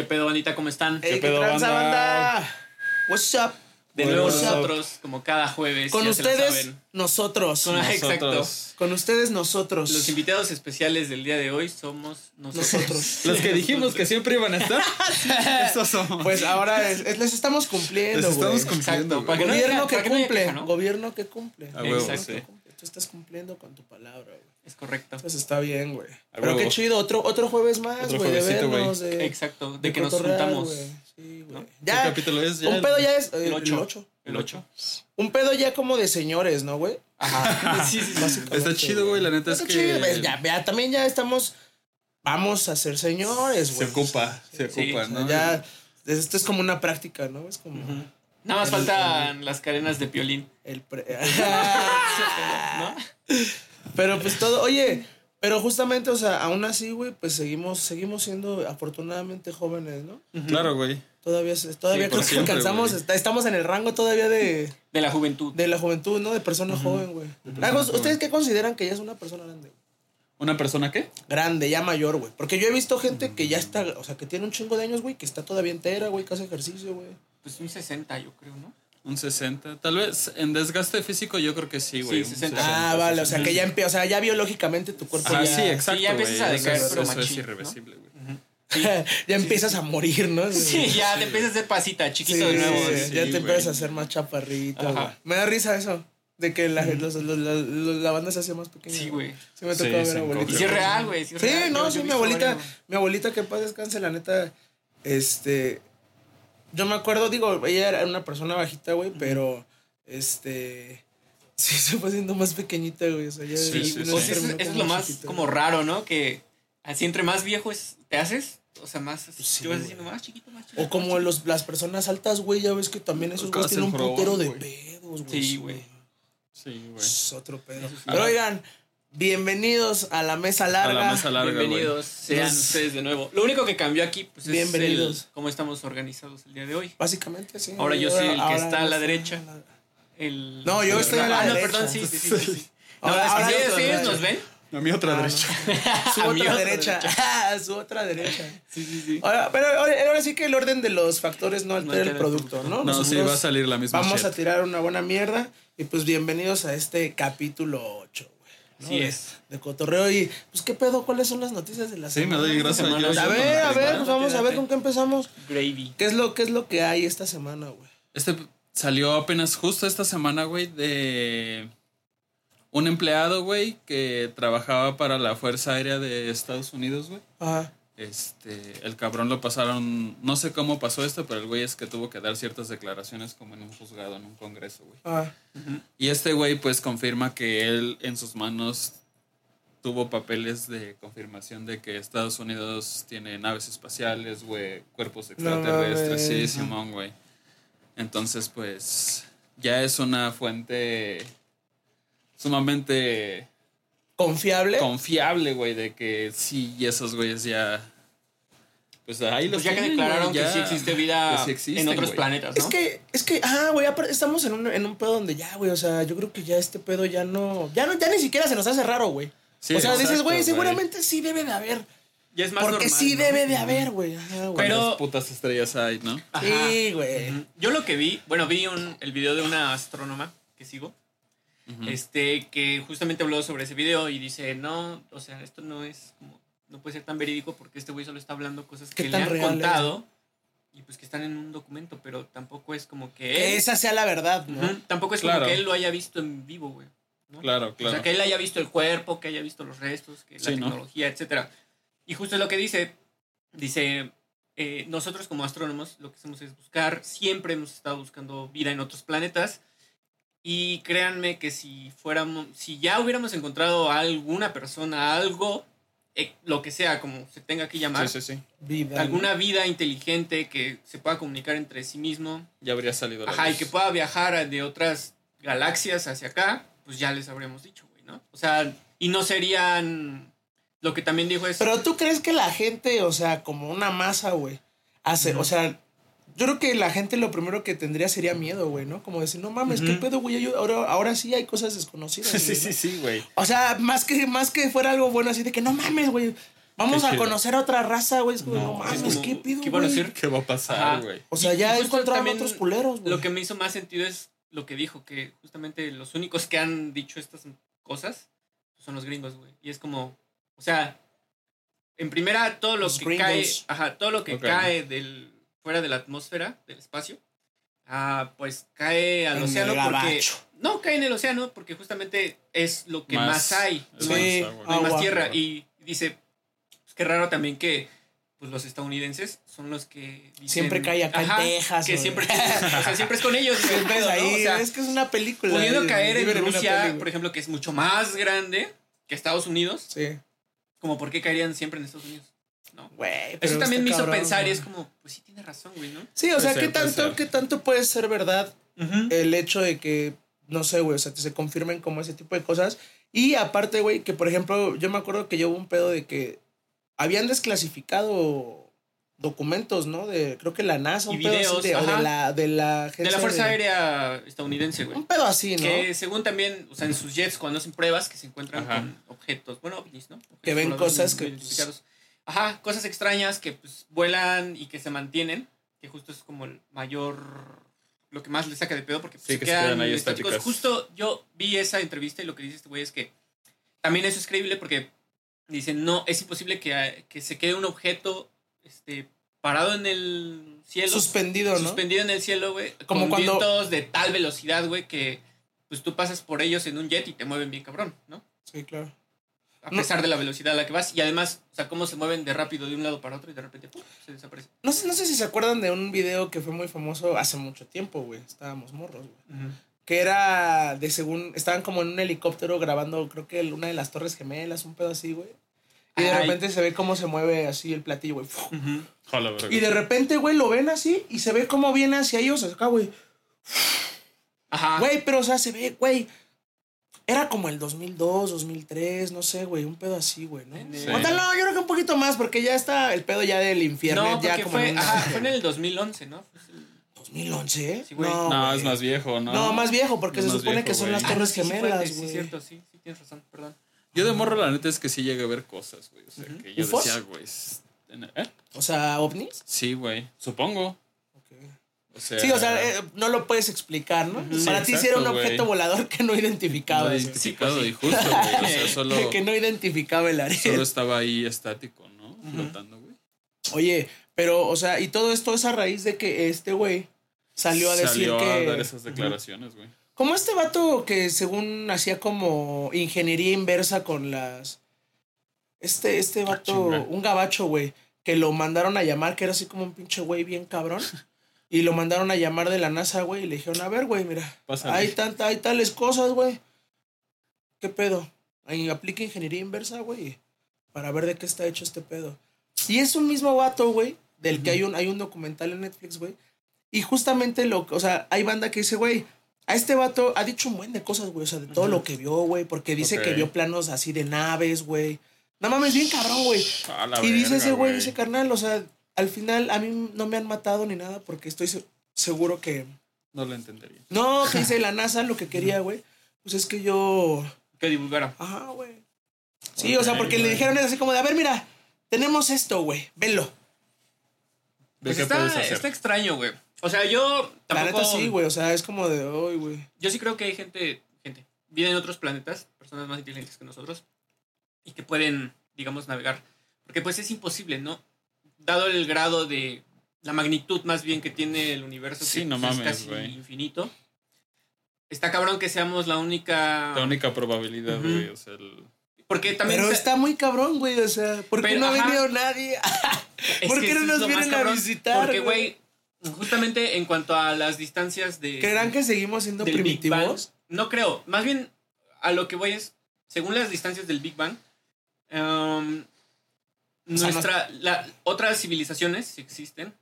¿Qué pedo, bandita? ¿Cómo están? Ey, ¿Qué, pedo, tranza, banda? banda? What's up? De nuevo what's up? nosotros, como cada jueves. Con ustedes, nosotros. Con- Exacto. Con ustedes, nosotros. Los invitados especiales del día de hoy somos nosotros. Nosotros. Los que dijimos que siempre iban a estar. Esos somos. Pues ahora es- es- les estamos cumpliendo, Les estamos cumpliendo. Exacto, para güey. que no Gobierno que para que no diga cumple. queja, ¿no? Gobierno que cumple. Exacto. sí. Tú estás cumpliendo con tu palabra, güey. Es correcto. Entonces está bien, güey. Pero qué chido, otro, otro jueves más, güey, de vernos, de, Exacto, de que nos juntamos. Sí, güey. ¿No? Ya, ¿Qué capítulo es? Ya un el- pedo ya es El 8. el ocho. El 8. Un pedo ya como de señores, ¿no, güey? Ajá. Sí, sí, sí. Está chido, güey. La neta es Está que. chido, pues, ya, ya, también ya estamos. Vamos a ser señores, Se güey. ocupa, se Sí, ocupa, O sea, ¿no? Ya, esto es como una práctica, ¿no? Es como Nada más faltan las cadenas de piolín. El pre- ¿No? Pero pues todo, oye, pero justamente, o sea, aún así, güey, pues seguimos, seguimos siendo afortunadamente jóvenes, ¿no? Claro, güey. Todavía, todavía Sí, creo que alcanzamos, está- estamos en el rango todavía de, De la juventud. de la juventud, ¿no? De persona joven, güey. Ah, ¿Ustedes qué consideran que ya es una persona grande? ¿Una persona qué? Grande, ya mayor, güey. Porque yo he visto gente que ya está, o sea, que tiene un chingo de años, güey, que está todavía entera, güey, que hace ejercicio, güey. Pues un 60, yo creo, ¿no? Un 60. Tal vez en desgaste físico yo creo que sí, güey. Sí, un 60. Ah, vale, o sea, que ya empieza, o sea, ya biológicamente tu cuerpo Ah, ya, sí, exacto. Sí, ya empiezas güey. a Eso decaer, es- pero Eso es machín, ¿no? irreversible, güey. ya empiezas a morir, ¿no? Sí, ya te empiezas a hacer pasita, chiquito Sí, de nuevo. sí, sí. ya sí, te güey. empiezas a hacer más chaparrito. Me da risa eso. De que la, los- los- la, la banda se hacía más pequeña. Sí, güey. Sí me Sí, tocó ver a abuelita. Y sí es real, güey. Sí, es Sí, real. no, sí, mi abuelita, mi abuelita que paz descanse, la neta, este, yo me acuerdo, digo, ella era una persona bajita, güey, pero, este, sí se fue haciendo más pequeñita, güey, o sea, ya Sí, Sí, sí, pues eso, eso es lo más como güey. raro, ¿no? Que así entre más viejo es- te haces, o sea, más Sí, te vas güey. haciendo más chiquito, más chiquito. O como los, las personas altas, güey, ya ves que también esos güeyes tienen un jorobón, putero de pedos, güey. Sí, güey. Sí, güey. Es otro pedo. Pero oigan, bienvenidos a la mesa larga. A la mesa larga. Bienvenidos sean Nos- ustedes de nuevo. Lo único que cambió aquí pues, es Bienvenidos. el- cómo estamos organizados el día de hoy. Básicamente, sí. Ahora yo soy el que está a la derecha. la- El, No, yo estoy a la Ah, no, derecha. perdón, sí, sí, sí. sí, sí. No, Ahora- es que ahora sí, la ¿nos ven? A mi otra Ah, no. derecha. Su A mi otra otra derecha. Su otra derecha. Sí, sí, sí. Ahora, pero ahora, ahora sí que el orden de los factores no altera altera el el producto. ¿no? No, sí, va a salir la misma Vamos shit. a tirar una buena mierda. Y pues bienvenidos a este capítulo 8, güey. ¿No? Así De- es. De cotorreo. Y pues, ¿qué pedo? ¿Cuáles son las noticias de la Sí, me semana? doy gracias semana. yo. A yo ver, a ver, pues vamos a ver con qué empezamos. Gravy. ¿Qué es lo, qué es lo que hay esta semana, güey? Este salió apenas justo esta semana, güey, de un empleado, güey, que trabajaba para la Fuerza Aérea de Estados Unidos, güey. Ajá. Este, el cabrón lo pasaron, no sé cómo pasó esto, pero el güey es que tuvo que dar ciertas declaraciones como en un juzgado, en un congreso, güey. Ajá. Y este güey pues confirma que él en sus manos tuvo papeles de confirmación de que Estados Unidos tiene naves espaciales, güey, cuerpos extraterrestres, sí, Simón, güey. Entonces pues ya es una fuente sumamente ¿Confiable? confiable, güey, de que sí, y esos güeyes ya... Pues ahí los Pues ya que declararon que sí existe vida Pues sí existen, en otros planetas, ¿no? Es que, es que, ah, güey, estamos en un, en un pedo donde ya, güey, o sea, yo creo que ya este pedo ya no, ya no, ya ni siquiera se nos hace raro, güey. Sí, o sea, dices, exacto, güey, güey. seguramente sí debe de haber. ya es más Porque normal, sí ¿no? debe de haber, güey. Pero- ¿Cuántas putas estrellas hay, no? Ajá. Sí, güey. Yo lo que vi, bueno, vi un, el video de una astrónoma que sigo, este, que justamente habló sobre ese video y dice, no, o sea, esto no es como, no puede ser tan verídico porque este güey solo está hablando cosas ¿Qué que le han es? contado y pues que están en un documento, pero tampoco es como que Que él, esa sea la verdad, ¿no? Ujú. tampoco es Claro. como que él lo haya visto en vivo, güey. ¿no? Claro, claro. O sea, que él haya visto el cuerpo, que haya visto los restos, que la Sí, ¿no? tecnología, etcétera. Y justo lo que dice, dice, eh, nosotros como astrónomos lo que hacemos es buscar, siempre hemos estado buscando vida en otros planetas. Y créanme que si fuéramos, si ya hubiéramos encontrado a alguna persona, algo, eh, lo que sea, como se tenga que llamar, Sí, sí, sí. Vida. alguna vida inteligente que se pueda comunicar entre sí mismo, Ya habría salido la Ajá, y que pueda viajar de otras galaxias hacia acá, pues ya les habríamos dicho, güey, ¿no? O sea, y no serían. Lo que también dijo es. Pero tú crees que la gente, o sea, como una masa, güey, hace, o sea, yo creo que la gente lo primero que tendría sería miedo, güey, ¿no? Como decir, no mames, qué pedo, güey, yo- ahora, ahora sí hay cosas desconocidas. Sí, güey, sí, ¿no? sí, güey. O sea, más que, más que fuera algo bueno así de que no mames, güey. Vamos a conocer a otra raza, güey. Es como, No, no, es mames, como, ¿qué pido, ¿qué van a hacer? ¿Qué va a pasar, Ajá. güey? O sea, ya encontraron otros culeros, güey. Lo que me hizo más sentido es lo que dijo, que justamente los únicos que han dicho estas cosas son los gringos, güey. Y es como, o sea, en primera, todo lo Los que gringos. cae, ajá, todo lo que cae del, fuera de la atmósfera, del espacio, ah, pues cae al En océano porque... No, cae en el océano porque justamente es lo que más, hay. No más hay, agua. no hay más agua. tierra. Y dice, pues qué raro también que pues, los estadounidenses son los que dicen, Siempre cae acá Ajá, en Texas. que siempre, o sea, siempre es con ellos. Siempre es ¿no? ahí. O sea, es que es una película. pudiendo caer en Rusia, por ejemplo, que es mucho más grande que Estados Unidos, Sí. como por qué caerían siempre en Estados Unidos. ¿No? Güey, Eso también me hizo cabrón, pensar y es como, pues sí tiene razón, güey, ¿no? Sí, o Puede sea, ser, ¿qué tanto. ¿qué tanto puede ser verdad el hecho de que, no sé, güey, o sea, que se confirmen como ese tipo de cosas? Y aparte, güey, que por ejemplo, yo me acuerdo que yo hubo un pedo de que habían desclasificado documentos, ¿no? De, creo que la NASA, Y un pedo así de, o de la, de la De la Fuerza de- Aérea estadounidense, güey. Un pedo así, ¿no? Que según también, o sea, en sus jets, cuando hacen pruebas, que se encuentran Ajá. con objetos, bueno, ovnis, ¿no? Objetos Que ven cosas que, identificados. Ajá, cosas extrañas que pues vuelan y que se mantienen, que justo es como el mayor, lo que más le saca de pedo porque pues, Sí, se que se quedan ahí estáticos. Justo yo vi esa entrevista y lo que dice este güey es que también eso es creíble porque dicen, no, es imposible que, que se quede un objeto este, parado en el cielo. Suspendido, ¿no? Suspendido en el cielo, güey. Como con cuando- vientos de tal velocidad, güey, que pues tú pasas por ellos en un jet y te mueven bien cabrón, ¿no? Sí, claro. A No. pesar de la velocidad a la que vas. Y además, o sea, cómo se mueven de rápido de un lado para otro y de repente ¡pum! se desaparece. No sé, no sé si se acuerdan de un video que fue muy famoso hace mucho tiempo, güey. Estábamos morros, güey. Que era de según. Estaban como en un helicóptero grabando, creo que el- una de las Torres Gemelas, un pedo así, güey. Y de Ay. repente se ve cómo se mueve así el platillo, güey. Y de repente, güey, lo ven así y se ve cómo viene hacia ellos acá, güey. Ajá. Güey, pero o sea, se ve, güey. Era como el 2002, 2003, no sé, güey, un pedo así, güey, ¿no? Sí. O tal, no, yo creo que un poquito más, porque ya está el pedo ya del infierno, no, ya porque como fue, en una- ajá, fue en el 2011, ¿no? Fue el- 2011, Sí, güey. no, No, güey. es más viejo, ¿no? No, más viejo, porque Es se supone viejo, que son güey. las Ah, Torres sí, sí fue, Gemelas, Sí, güey. es cierto, sí, sí, tienes razón, perdón. Yo de morro, la neta es que sí llegué a ver cosas, güey. O sea, que yo ¿Ufos? decía, güey. ¿Eh? O sea, ovnis. Sí, güey. Supongo. O sea, Sí, o sea, eh, no lo puedes explicar, ¿no? Para ti sí era un objeto volador que no no identificaba. identificado pues sí. y justo, güey. O sea, solo, que no identificaba el área. solo estaba ahí estático, ¿no? Flotando, güey. Oye, pero, o sea, y todo esto es a raíz de que este güey salió a decir Salió que. a dar esas declaraciones, güey. Como este vato que según hacía como ingeniería inversa con las. Este, este vato, chinga. un gabacho, güey, que lo mandaron a llamar, que era así como un pinche güey bien cabrón. Y lo mandaron a llamar de la NASA, güey, y le dijeron, a ver, güey, mira, Pásale. hay, tanta, hay tales cosas, güey. ¿Qué pedo? Ahí aplica ingeniería inversa, güey, para ver de qué está hecho este pedo. Y es un mismo vato, güey, del que hay un, hay un documental en Netflix, güey. Y justamente lo que, o sea, hay banda que dice, güey, a este vato ha dicho un buen de cosas, güey, o sea, de todo lo que vio, güey, porque dice que vio planos así de naves, güey. No mames, bien cabrón, güey. Y dice ese güey, dice, carnal, o sea, al final a mí no me han matado ni nada porque estoy se- seguro que... No lo entendería. No, que dice la NASA lo que quería, güey. Pues es que yo... Que divulgara. Ajá, güey. Sí, o sea, porque le dijeron así como de, a ver, mira, tenemos esto, güey, velo. ¿De Pues qué está, puedes hacer? está extraño, güey. O sea, yo La tampoco... neta sí, güey, o sea, es como de, ay, güey. Yo sí creo que hay gente, gente, viven en otros planetas, personas más inteligentes que nosotros, y que pueden, digamos, navegar. Porque pues es imposible, ¿no? Dado el grado de, la magnitud más bien que tiene el universo, Sí, que no pues, mames, es casi güey. infinito. Está cabrón que seamos la única... La única probabilidad, güey. O sea, el... Porque también... Pero se- está muy cabrón, güey, o sea, ¿por qué Pero, no ha venido nadie? es ¿por que qué no nos vienen a visitar, Porque, güey? justamente en cuanto a las distancias de... ¿Creerán que seguimos siendo primitivos? No creo. Más bien, a lo que voy es, según las distancias del Big Bang, um, nuestra, la, otras civilizaciones, si existen,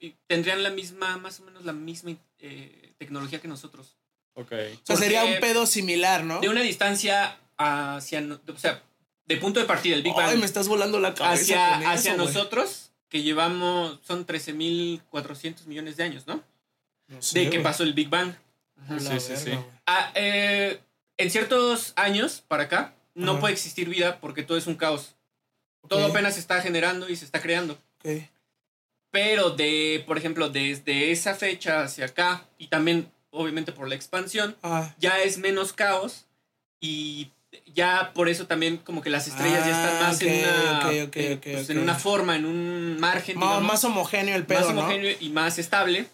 y tendrían la misma, más o menos la misma eh, tecnología que nosotros. Ok. O sea, sería un pedo similar, ¿no? De una distancia hacia, o sea, de punto de partida del Big Ay, Bang me estás volando la cabeza hacia, con eso, hacia nosotros, que llevamos, son 13.400 millones de años, ¿no? No sé, De que pasó el Big Bang. Sí, sí, verga, sí. Ah, eh, en ciertos años para acá no Ajá. puede existir vida porque todo es un caos. Todo apenas se está generando y se está creando. Pero de, por ejemplo, desde esa fecha hacia acá, y también obviamente por la expansión, Ah, ya es menos caos y ya por eso también como que las estrellas ya están Ah, más en una eh, pues, en una forma, en un margen más, digamos, más homogéneo el pedo, más ¿no? homogéneo y más estable.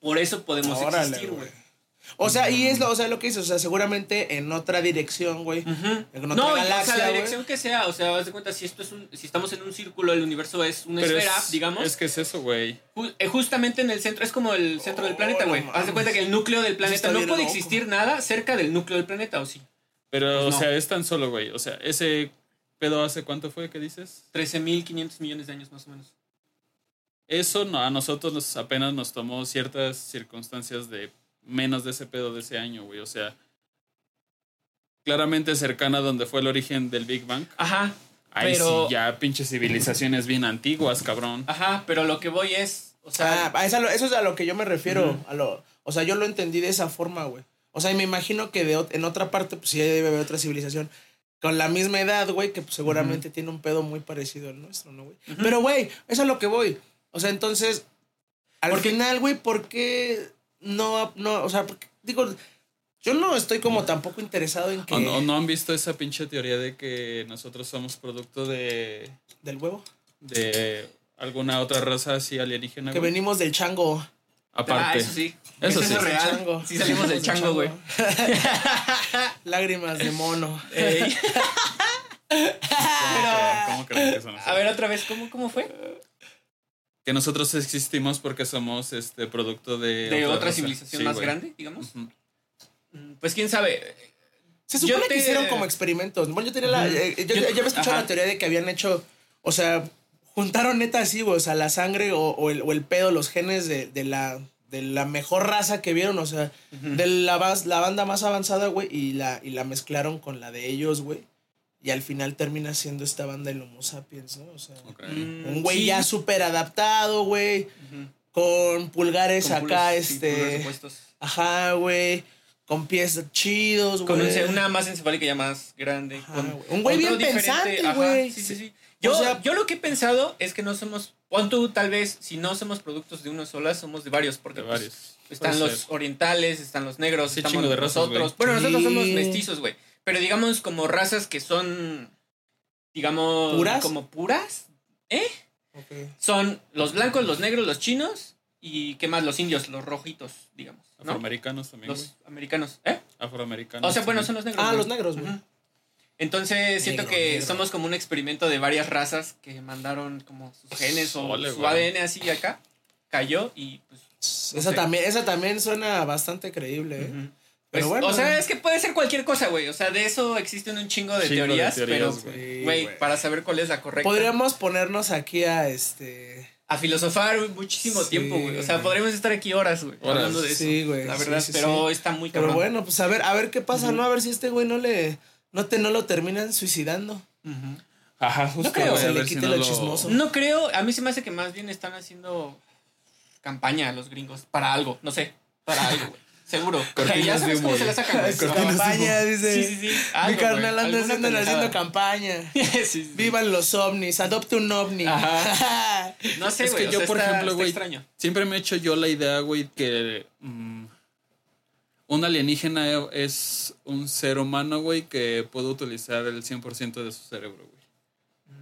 Por eso podemos Órale, existir, güey. O sea, y es lo, o sea, lo que dices, o sea, seguramente en otra dirección, güey. Ujú. En otra No, o sea, la dirección que sea, o sea, haz de cuenta si esto es un si estamos en un círculo, el universo es una Pero esfera, es, digamos. Es que es eso, güey. Eh, Justamente en el centro, es como el centro del Oh, planeta, güey. Haz de cuenta que el núcleo del planeta no puede loco. existir nada cerca del núcleo del planeta, ¿o sí? Pero, Pues o no. sea, es tan solo, güey. O sea, ese pedo hace cuánto fue que dices? 13.500 millones de años más o menos. Eso no, a nosotros nos, apenas nos tomó ciertas circunstancias de menos de ese pedo de ese año, güey. O sea, claramente cercana a donde fue el origen del Big Bang. Ajá, Ahí Pero- sí, ya pinches civilizaciones bien antiguas, cabrón. ajá, pero lo que voy es, o sea, Ah, eso es a lo que yo me refiero. A lo, o sea, yo lo entendí de esa forma, güey. O sea, y me imagino que de, en otra parte, pues sí debe haber otra civilización con la misma edad, güey, que pues, seguramente tiene un pedo muy parecido al nuestro, ¿no, güey? Pero, güey, eso es a lo que voy. O sea, entonces, al Porque- final, güey, ¿por qué no, no, o sea, porque- digo, yo no estoy como tampoco interesado en que... ¿O no, no han visto esa pinche teoría de que nosotros somos producto de, Del huevo. de alguna otra raza así alienígena? Que güey? venimos del chango. Aparte. ah, eso sí. Eso sí. es real. Chango. Sí salimos del chango, güey. Lágrimas de mono. Ey. ¿Cómo creen- cómo creen que son A ver otra vez, ¿cómo, cómo fue? Que nosotros existimos porque somos este producto de, De otra civilización Sí, más grande, digamos. Mm, Pues quién sabe. Se supone te- que hicieron como experimentos. Bueno, yo tenía la. Eh, yo, Yo- yo había escuchado ajá. la teoría de que habían hecho. O sea, juntaron neta así, güey. O sea, la sangre o, o el, o el pedo, los genes de, de la. De la mejor raza que vieron, o sea, de la, bas- la banda más avanzada, güey, y la, y la mezclaron con la de ellos, güey. Y al final termina siendo esta banda el Homo sapiens, ¿no? O sea. Mm, un güey sí. ya súper adaptado, güey, con pulgares Con acá, sí, puros este. opuestos. Ajá, güey, con pies chidos, Con güey. un- una más encefálica ya más grande. Ajá, con. Un güey bien pensante, güey. Sí, sí, sí. Yo, O sea- yo lo que he pensado es que no somos. Pon tú, tal vez, si no somos productos de uno sola, somos de varios. Porque De pues, varios. están los orientales, están los negros, Sí, estamos chingo de nosotros. güey. Bueno, nosotros Sí. somos mestizos, güey. Pero digamos como razas que son, digamos, ¿Puras? como puras. Ok. Son los blancos, los negros, los chinos y qué más, los indios, los rojitos, digamos. ¿no? Afroamericanos también, Los güey. americanos. ¿Eh? Afroamericanos. O sea, bueno, también. son los negros. Ah, güey. los negros, güey. Entonces siento Negro, que negro. somos como un experimento de varias razas que mandaron como sus genes o Ole, su güey. ADN así acá. Cayó y pues. Esa sé. también, esa también suena bastante creíble, ¿eh? Pues, bueno. O sea, es que puede ser cualquier cosa, güey. O sea, de eso existen un chingo de Chingo de teorías, pero, güey. para saber cuál es la correcta. Podríamos ponernos aquí a este. A filosofar muchísimo Sí, tiempo, güey. O sea, podríamos estar aquí horas, güey, Horas. hablando de eso. Sí, güey, La verdad, sí, pero sí. está muy Pero cabrón. bueno, pues a ver, a ver qué pasa, ¿no? A ver si este güey no le. No te no lo terminan suicidando. Ajá, justo. No creo, güey, se a le si quite no lo chismoso. No creo, a mí se me hace que más bien están haciendo campaña los gringos para algo, no sé, para algo, güey. Seguro. Cortinas ya de sabes cómo humo, se la sacan, campaña, dice. Sí, sí, sí. Mi algo, carnal güey, anda haciendo, haciendo campaña. sí, sí. Vivan los ovnis, adopte un ovni. Ajá. No sé, Es güey. que o yo, sea, por está- ejemplo, güey, siempre me he hecho yo la idea, güey, que mm, un alienígena es un ser humano, güey, que puede utilizar el 100% de su cerebro, güey.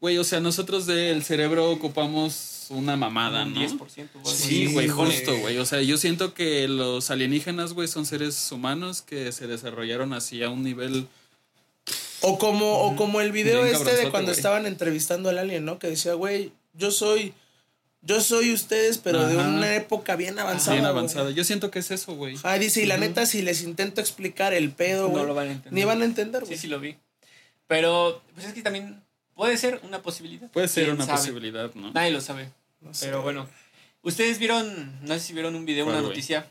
Güey, o sea, nosotros del cerebro ocupamos una mamada, Un ¿no? 10%. o algo Sí, güey, justo, güey. O sea, yo siento que los alienígenas, güey, son seres humanos que se desarrollaron así a un nivel... O como, o como el video Bien este de cuando estaban entrevistando al alien, ¿no? Que decía, güey, yo soy. Yo soy ustedes, pero de una época bien avanzada. bien avanzada. Yo siento que es eso, güey. Ah, dice, y la neta, si les intento explicar el pedo, güey, No lo van a entender. ni van a entender, güey. Sí, sí lo vi. Pero, pues es que también puede ser una posibilidad. Puede ser ¿Quién una sabe? posibilidad, ¿no? Nadie lo sabe. No sé. Pero bueno, ustedes vieron, no sé si vieron un video, ¿Cuál, una noticia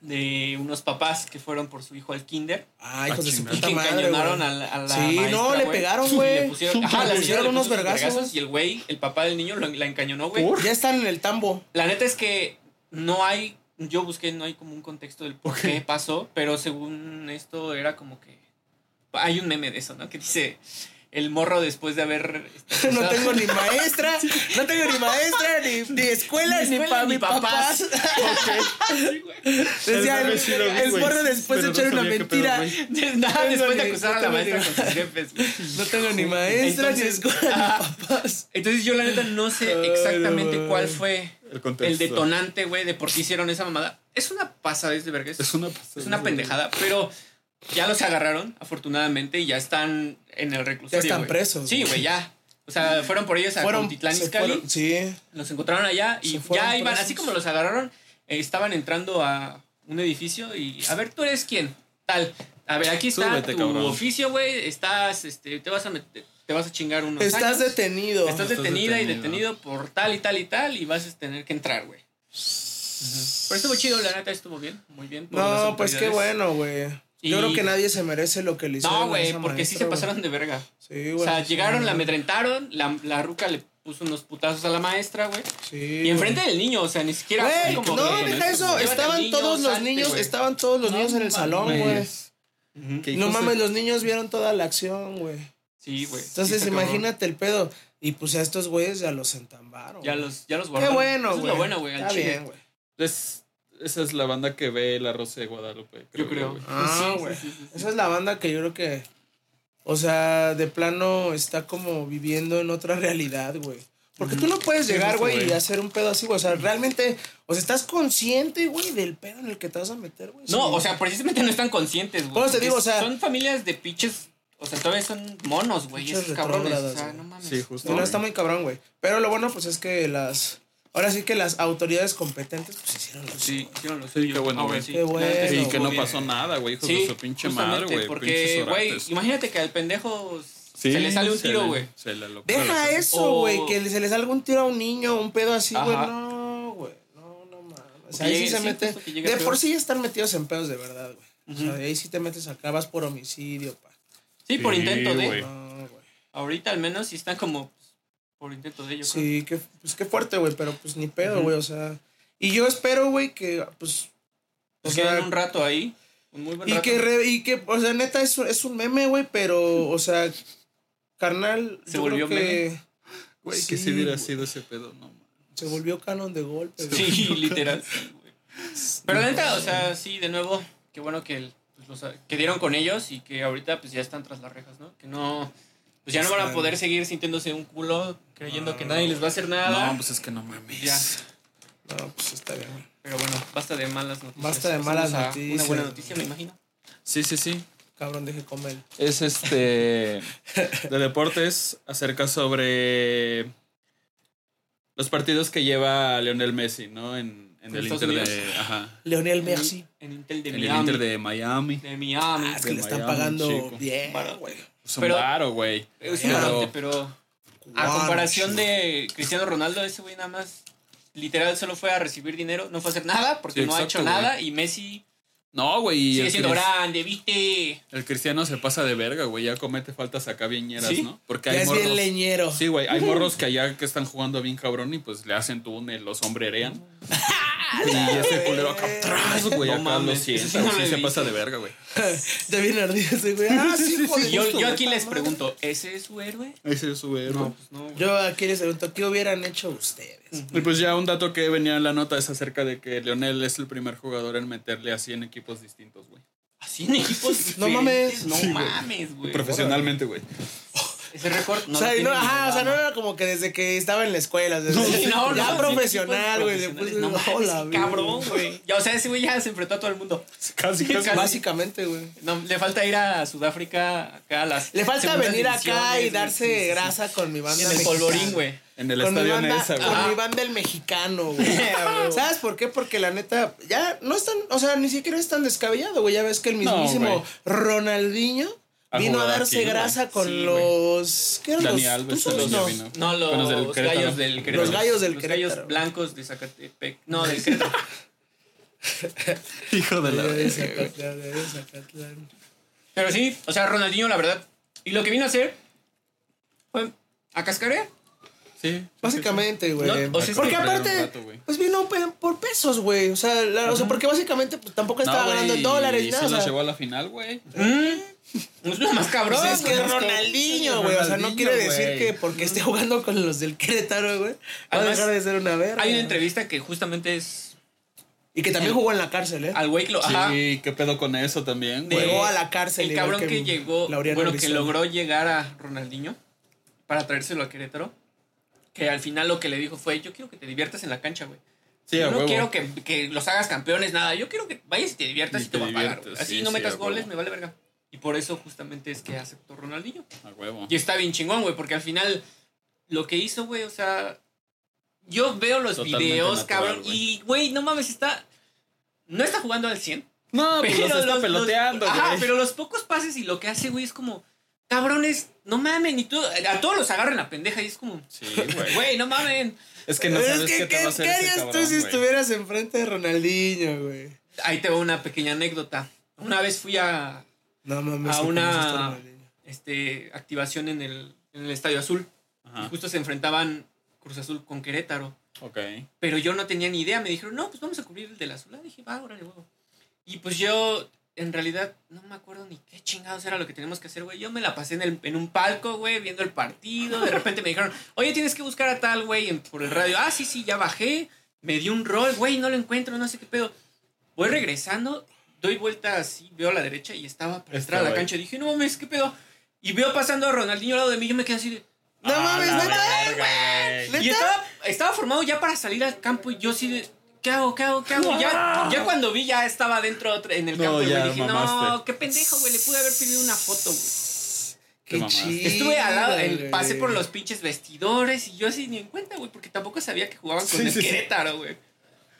de unos papás que fueron por su hijo al kinder Ah, hijos de su chingada. y puta que madre, encañonaron a la, a la Sí, maestra, no, le pegaron, güey. Le pusieron, ajá, Le pusieron unos vergazos. Y el güey, el papá del niño, lo- la encañonó, güey. Ya están en el tambo. La neta es que no hay, yo busqué, no hay como un contexto del por qué pasó, pero según esto era como que hay un meme de eso, ¿no? Que dice el morro después de haber... No tengo ni maestra, no tengo ni maestra, ni, ni escuela, Ni ni, escuela, para ni mis papás. Güey. Decía El sí vi, morro después de no echar una pedo, mentira. tengo después de ni- acusar a la maestra ni- con sus jefes. No tengo ni maestra, ni Entonces, escuela, ah, ni papás. Entonces yo la neta no sé exactamente cuál fue El detonante, güey, de por qué hicieron esa mamada. Es una pasadez de verga. Es, una es una pendejada, pero ya los agarraron, afortunadamente, y ya están en el reclusorio. Ya están güey. presos, Sí, güey. ya. O sea, fueron por ellos a Fueron, Cuautitlán Izcalli, sí. los encontraron allá y ya iban, presos. así como los agarraron, eh, estaban entrando a un edificio y, a ver, ¿tú eres quién? Tal. A ver, aquí está Súbete, tu cabrón. oficio, güey. Estás, este, te vas a meter- te vas a chingar unos Estás años. detenido. Estás Estás detenida y detenido. por tal y tal y tal y vas a tener que entrar, güey. Pero estuvo chido, la neta estuvo bien, muy bien. No, pues qué bueno, güey. Y- Yo creo que nadie se merece lo que le hicieron. No, güey, porque sí se güey. pasaron de verga. Sí, O güey. sea, sí, llegaron, la güey. amedrentaron, la, la ruca le puso unos putazos a la maestra, güey. Sí. Y enfrente del niño, o sea, ni siquiera Güey, como no, deja eso. Estaban niño, todos los niños, güey. estaban todos los niños en el salón, güey. ¿Qué No mames, de- los niños vieron toda la acción, güey. Sí, güey. sí Entonces, imagínate el pedo. Y pues a estos güeyes ya los entambaron. Ya güey. los, ya los Qué guardaron. bueno, Eso es güey. lo bueno, güey, al Está chile. bien, güey. Es- esa es la banda que ve la Rosa de Guadalupe. Yo creo. güey. Ah, güey. sí, sí, sí. Esa es la banda que yo creo que. O sea, de plano está como viviendo en otra realidad, güey. Porque tú no puedes llegar, güey, y hacer un pedo así, güey. O sea, realmente. O sea, estás consciente, güey, del pedo en el que te vas a meter, güey. No, Sí. o sea, precisamente no están conscientes, güey. Te digo, o sea- Son familias de pinches. O sea, todavía son monos, güey. Esos cabrones. O sea, no mames. Sí, justo. No, está muy cabrón, güey. Pero lo bueno, pues es que las. Ahora sí que las autoridades competentes, pues hicieron lo Sí, hicieron lo Sí, suyo. qué bueno, Ah, güey. sí. Qué La neta bueno, Y que no pasó nada, güey, hijos Sí, de su pinche madre, güey. Porque, pinches güey, imagínate que al pendejo Sí, se le sale un se tiro, güey. se le lo- Deja eso, O- güey. Que se le salga un tiro a un niño, un pedo así, güey. No, güey. No, no mames. O sea, ahí sí se mete. De por sí ya están metidos en pedos de verdad, güey. O sea, ahí sí te metes acá, vas por homicidio, pa. Sí, por Sí, intento de. güey. No, güey. Ahorita al menos sí están como por intento de ello. creo. Sí, qué, pues qué fuerte, güey. Pero pues ni pedo, güey. O sea. Y yo espero, güey, que pues. Pues un rato ahí. Un muy buen Y rato. que, re- y que, o sea, neta, es, es un meme, güey, pero, o sea, carnal. ¿Se yo volvió creo que, Güey, que si hubiera sido ese pedo, no. man. Se volvió canon de golpe, güey. Sí, literal. güey. Pero la neta, o sea, sí, de nuevo, qué bueno que, el- pues, los, que dieron con ellos y que ahorita pues ya están tras las rejas, ¿no? Que no, pues ya no van a Están- poder seguir sintiéndose un culo creyendo No, que nadie les va a hacer nada. No, pues es que no mames. Ya. No, pues está bien, güey. Pero bueno, basta de malas noticias. Basta de malas noticias. Una buena noticia, me imagino. Sí, sí, sí. Cabrón, deje comer. Es este. de deportes acerca sobre. Los partidos que lleva Lionel Messi, ¿no? En, en ¿En el Inter de. Ajá. Leonel Messi. En Intel de En el. Inter de Miami. de Miami. Ah, es que de le están Miami, pagando chico. bien, Barato. güey. Un Pero- varo, güey. Es Pero- importante, pero a comparación chico. de Cristiano Ronaldo, ese güey nada más literal solo fue a recibir dinero, no fue a hacer nada porque Sí, no ha hecho nada y Messi No, güey. sigue el siendo grande, ¿viste? El cristiano se pasa de verga, güey. Ya comete faltas acá bien ñeras, ¿Sí? ¿no? Porque Ya hay es bien morros. leñero. Sí, güey. Hay morros que allá que están jugando bien cabrón y pues le hacen túnel, los sombrerean. y ese culero acá atrás, güey. No acá mames, lo eso sí sienta. no güey, lo sí he se pasa de verga, güey. Ya viene ardido ese güey. Ah, sí, hijo de Yo, aquí les pregunto, ¿ese es su héroe? Ese es su héroe. No, pues no. güey. Yo aquí les pregunto, ¿qué hubieran hecho ustedes? Y pues ya un dato que venía en la nota es acerca de que Leonel es el primer jugador en meterle así en equipos distintos, güey. Así en equipos No diferentes, mames. No Sí, güey. mames, güey. Profesionalmente, güey. Ese récord no o sea, no, ajá, o sea, no era como que desde que estaba en la escuela. desde- Sí, no, ya no, profesional, güey. Después. No hola, qué cabrón, güey. Ya, o sea, ese güey ya se enfrentó a todo el mundo. Casi, casi. casi. Básicamente, güey. No, le falta ir a Sudáfrica acá a las. Le falta venir acá y güey. darse Sí, sí, sí. grasa con mi banda. En el polvorín, güey. En el Con mi estadio banda, Nesa, güey. con mi banda el mexicano, güey. güey. ¿Sabes por qué? Porque la neta, ya no es tan, o sea, ni siquiera es tan descabellado, güey. Ya ves que el mismísimo güey. Ronaldinho Vino a darse aquí, güey. grasa con Sí, los. ¿Qué eran Dani los? Alves ya No. vino. No, los, los del gallos del Querétaro. Los gallos del Los Querétaro. gallos blancos de Zacatepec. No, del Querétaro. Hijo de la De verga, Zacatlán, de Zacatlán. Pero sí, o sea, Ronaldinho, la verdad. Y lo que vino a hacer fue a cascarear. Sí. Básicamente, güey. No, o sea, es porque que- aparte, rato, güey. pues vino por pesos, güey. O sea, la- o sea, porque básicamente pues, tampoco estaba ganando en dólares, y nada. se o los sea, llevó a la final, güey. Es lo más cabrón. pues es que es Ronaldinho, güey. O sea, no quiere decir que porque esté jugando con los del Querétaro, güey, va a Además, dejar de ser una verga. Hay una entrevista que justamente es Y que también jugó en la cárcel, ¿eh? al güey que lo. Ajá. Sí, qué pedo con eso también, güey. Llegó a la cárcel. El cabrón que, llegó, Laureano bueno, que logró llegar a Ronaldinho para traérselo a Querétaro. Que al final lo que le dijo fue: Yo quiero que te diviertas en la cancha, güey. Sí, yo no huevo. quiero que, que los hagas campeones, nada. Yo quiero que vayas y te diviertas Y y, te, te a pagar. güey. Así sí, no metas goles, me vale verga. Y por eso justamente es que aceptó Ronaldinho. A huevo. Y está bien chingón, güey, porque al final lo que hizo, güey, o sea, yo veo los Totalmente videos, natural, cabrón, y, güey, no mames, está... No está jugando al 100. No, pues los está los- peloteando, los- Ajá, pero los pocos pases y lo que hace, güey, es como... Cabrones, no mamen, y tú, a todos los agarran la pendeja y es como... Sí, güey. Güey, no mamen. Es que no Pero sabes es que, qué te ¿qué, va a hacer qué ese harías cabrón, tú si güey. estuvieras enfrente de Ronaldinho, güey? Ahí te va una pequeña anécdota. Una vez fui a No mames. A una- este, activación en el, en el Estadio Azul. Y justo se enfrentaban Cruz Azul con Querétaro. Ok. Pero yo no tenía ni idea. Me dijeron, no, pues vamos a cubrir el del azul. Ah, dije, va, órale, huevo. Y pues yo, en realidad, no me acuerdo ni qué chingados era lo que teníamos que hacer, güey. Yo me la pasé en, el, en un palco, güey, viendo el partido. De repente me dijeron, oye, tienes que buscar a tal, güey, por el radio. Ah, sí, sí, ya bajé. Me dio un rol, güey, no lo encuentro, no sé qué pedo. Voy regresando, doy vuelta así, veo a la derecha y estaba para entrar a la cancha. Dije, no mames, qué pedo. Y veo pasando a Ronaldinho al lado de mí. Yo me quedé así de, No A mames, neta. güey. Y estaba, estaba formado ya para salir al campo y yo sí de, ¿qué hago? ¿Qué hago? ¿Qué hago? Ya, ya cuando vi ya estaba dentro otra- en el No, campo y ya dije, no, qué pendejo, güey, le pude haber pedido una foto, güey. Qué chido. Estuve al lado, el- pasé por los pinches vestidores y yo así ni en cuenta, güey, porque tampoco sabía que jugaban con Sí, el sí. Querétaro, güey.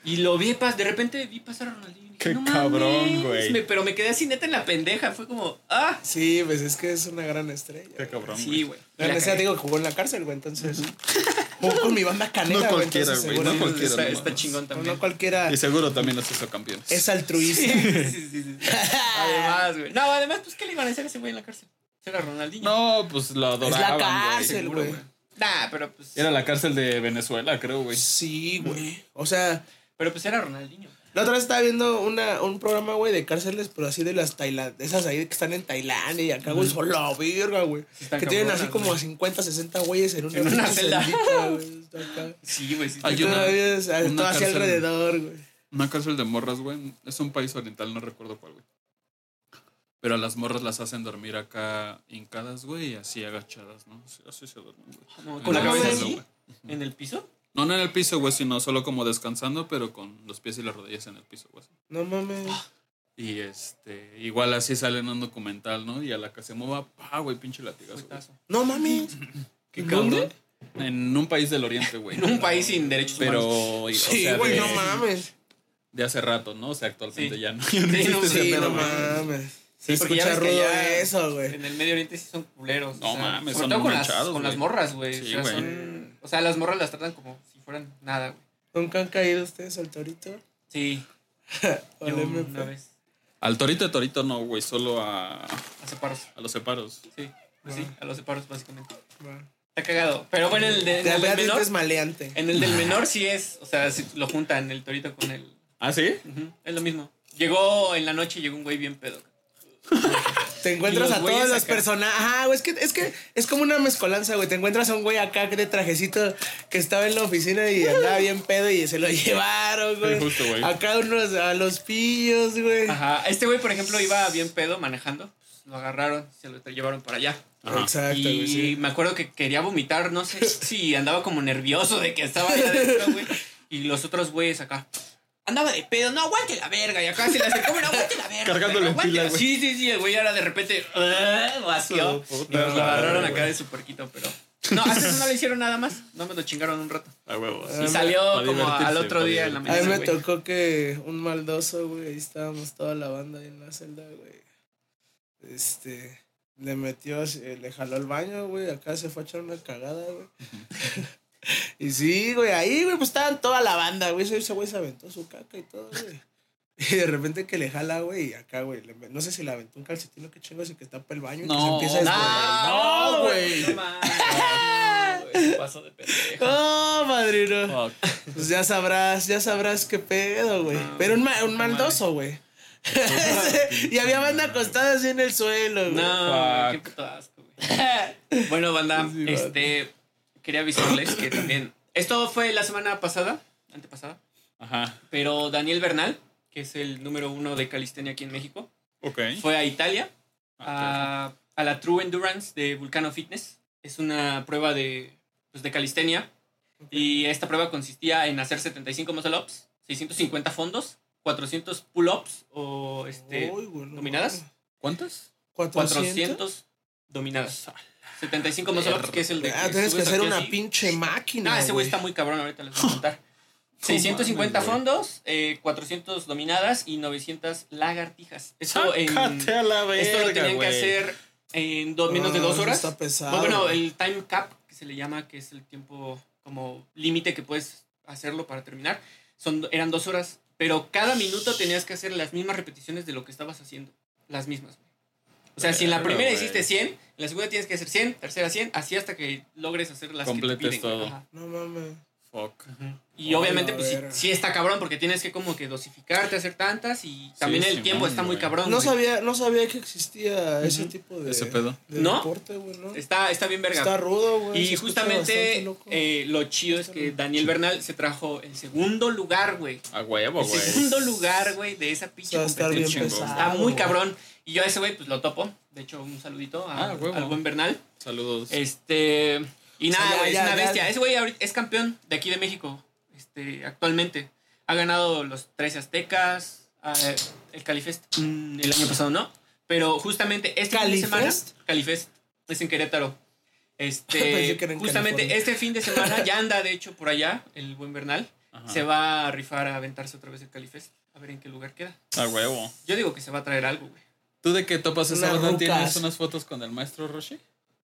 Y lo vi, pas de repente vi pasar a Ronaldinho. y dije, Qué no cabrón, mames, güey. me- pero me quedé así neta en la pendeja, fue como, ah, Sí, pues es que es una gran estrella. Qué cabrón, sí, güey. La La necesidad cagué. digo que jugó en la cárcel, güey, entonces. Jugó con mi banda canera, No güey, cualquiera, entonces güey, no seguro- cualquiera, está, está chingón también. no cualquiera Y seguro también los hizo campeones. es altruista. Sí, sí, sí, sí. Además, güey. No, además, pues, ¿qué le iban a hacer a ese güey en la cárcel? Era Ronaldinho. No, pues lo Es adoraban, la güey. cárcel, güey. Nah, pero pues. Era la cárcel de Venezuela, creo, güey. Sí, güey. O sea, Pero pues era Ronaldinho. la otra vez estaba viendo una, un programa, güey, de cárceles, pero así de las tailandesas, esas ahí que están en Tailandia y acá, güey, son la verga, güey. Sí que tienen así como güey. 50, 60 güeyes en una, En una celda. acá. Sí, güey, sí. Hay sí. una- todo hacia cárcel- alrededor, güey. Una cárcel de morras, güey. Es un país oriental, no recuerdo cuál, güey. Pero a las morras las hacen dormir acá hincadas, güey, y así agachadas, ¿no? Así, así se duermen, güey. Con la cabeza así. güey. ¿En el piso? No, no en el piso, güey, sino solo como descansando, pero con los pies y las rodillas en el piso, güey. No mames. Y este, igual así sale en un documental, ¿no? Y a la que se mueva, pa, güey, pinche latigazo. güey. No mames. Qué ¿En cabrón. dónde? En un país del oriente, güey. En un país sin derechos humanos. Pero, y- o Sí, sea, güey, de, no mames. de hace rato, ¿no? O sea, actualmente Sí. ya no. ya no Sí, no, Sí, mames. Sí, Se porque ya rudo eso, güey. En el Medio Oriente sí son culeros. No o sea, mames, son todo con, las, con morras, güey. Sí, o, sea, güey. son- o sea, las morras las tratan como si fueran nada, güey. ¿Nunca han caído ustedes al torito? Sí, ¿O yo una vez. Al torito de torito no, güey, solo a, A separos. a los separos. Sí, pues sí, a los separos, básicamente. Va. Está cagado. Pero bueno, en el, de- en el del menor. es maleante. En el del menor sí es. O sea, sí lo juntan el torito con el. ¿Ah, sí? Es lo mismo. Llegó en la noche, llegó un güey bien pedo. Te encuentras a todos los personajes. Ajá, güey, es que, es que es como una mezcolanza, güey. Te encuentras a un güey acá de trajecito que estaba en la oficina y andaba bien pedo y se lo llevaron, güey. Sí, justo, güey. Acá unos a los pillos, güey. Ajá. Este güey, por ejemplo, iba bien pedo manejando. Lo agarraron, se lo llevaron para allá. Ajá. Exacto, y güey. sí. me acuerdo que quería vomitar, no sé si andaba como nervioso de que estaba ahí adentro, güey. Y los otros güeyes acá. Andaba de pedo, no aguante la verga. Y acá se le acercó, no aguante la verga. Cargándole pila, la-". güey. Sí, sí, sí. El güey era de repente "Ah", vacío. Su Y nos lo agarraron acá de su puerquito, pero. No, hasta eso no le hicieron nada más. No me lo chingaron un rato. A huevo. Ah, Y salió como al otro día en la A mí mañana. me güey. tocó que un maldoso, güey, ahí estábamos toda la banda ahí en la celda, güey. Este, le metió, le jaló al baño, güey, acá se fue a echar una cagada, güey. Y sí, güey, ahí, güey, pues estaban toda la banda, güey, ese ese güey se aventó su caca y todo, güey. Y de repente que le jala, güey, y acá, güey, le- no sé si le aventó un calcetín o qué chingo, así que tapa el baño y que se No, empieza a desbordar. no, güey. No. Se pasó de pendejo. Oh, madrino. Fuck. Pues ya sabrás, ya sabrás qué pedo, güey. No, Pero un, ma- un no maldoso, güey. y había banda acostada así en el suelo, güey. No, Fuck. qué puto asco, güey. Bueno, banda, Sí, sí, este. Quería avisarles que también. Esto fue la semana pasada, antepasada. Ajá. Pero Daniel Bernal, que es el número uno de calistenia aquí en México, Ok. fue a Italia Ah, a, a la True Endurance de Vulcano Fitness. Es una prueba de, pues, de calistenia. Y esta prueba consistía en hacer 75 muscle ups, 650 fondos, 400 pull ups o este, Uy, güey, no dominadas. ¿Cuántas? 400 dominadas. 75 muscle que es el de. Ah, tienes que hacer una así. pinche máquina. No, ese güey está muy cabrón, ahorita les voy a contar. 650 mames, güey. fondos, eh, 400 dominadas y 900 lagartijas. Esto, en, a la esto lo verga, tenían que güey. hacer en do- menos de Ah, dos eso horas. Está pesado. bueno, el time cap, que se le llama, que es el tiempo como límite que puedes hacerlo para terminar, son, eran dos horas. Pero cada minuto tenías que hacer las mismas repeticiones de lo que estabas haciendo. Las mismas, güey. O sea, si en la primera hiciste 100, en la segunda tienes que hacer 100, tercera 100, así hasta que logres hacer las Completes que te piden. todo. Ajá. No mames. Fuck. Y obviamente, pues sí, sí está cabrón porque tienes que como que dosificarte, hacer tantas y también el tiempo está muy cabrón. No güey. sabía, no sabía que existía ese tipo de, Ese pedo. de ¿No? deporte, güey, ¿no? Está, está bien verga. Está rudo, güey. y justamente loco. eh, lo chido es que Daniel Bernal se trajo el segundo lugar, güey. A huevo, El güey. segundo lugar, güey, de esa O pinche sea, bien competencia. pesado. Está muy güey. cabrón. Y yo a ese güey, pues lo topo. De hecho, un saludito a- Ah, al buen Bernal. Saludos. Este. Y O sea, nada, ya- ya- es una ya- bestia. Ese güey ahorita es campeón de aquí de México. Este, actualmente. Ha ganado los 13 Aztecas. ah, el Califest. mm, el año pasado no. Pero justamente este fin de semana. ¿Califest? Califest. Es en Querétaro. Este. Que justamente California. este fin de semana ya anda, de hecho, por allá, el buen Bernal. Ajá. Se va a rifar a aventarse otra vez el Califest. A ver en qué lugar queda. A huevo. Yo digo que se va a traer algo, güey. ¿Tú de qué topas esa banda? ¿Tienes unas fotos con el maestro Roshi?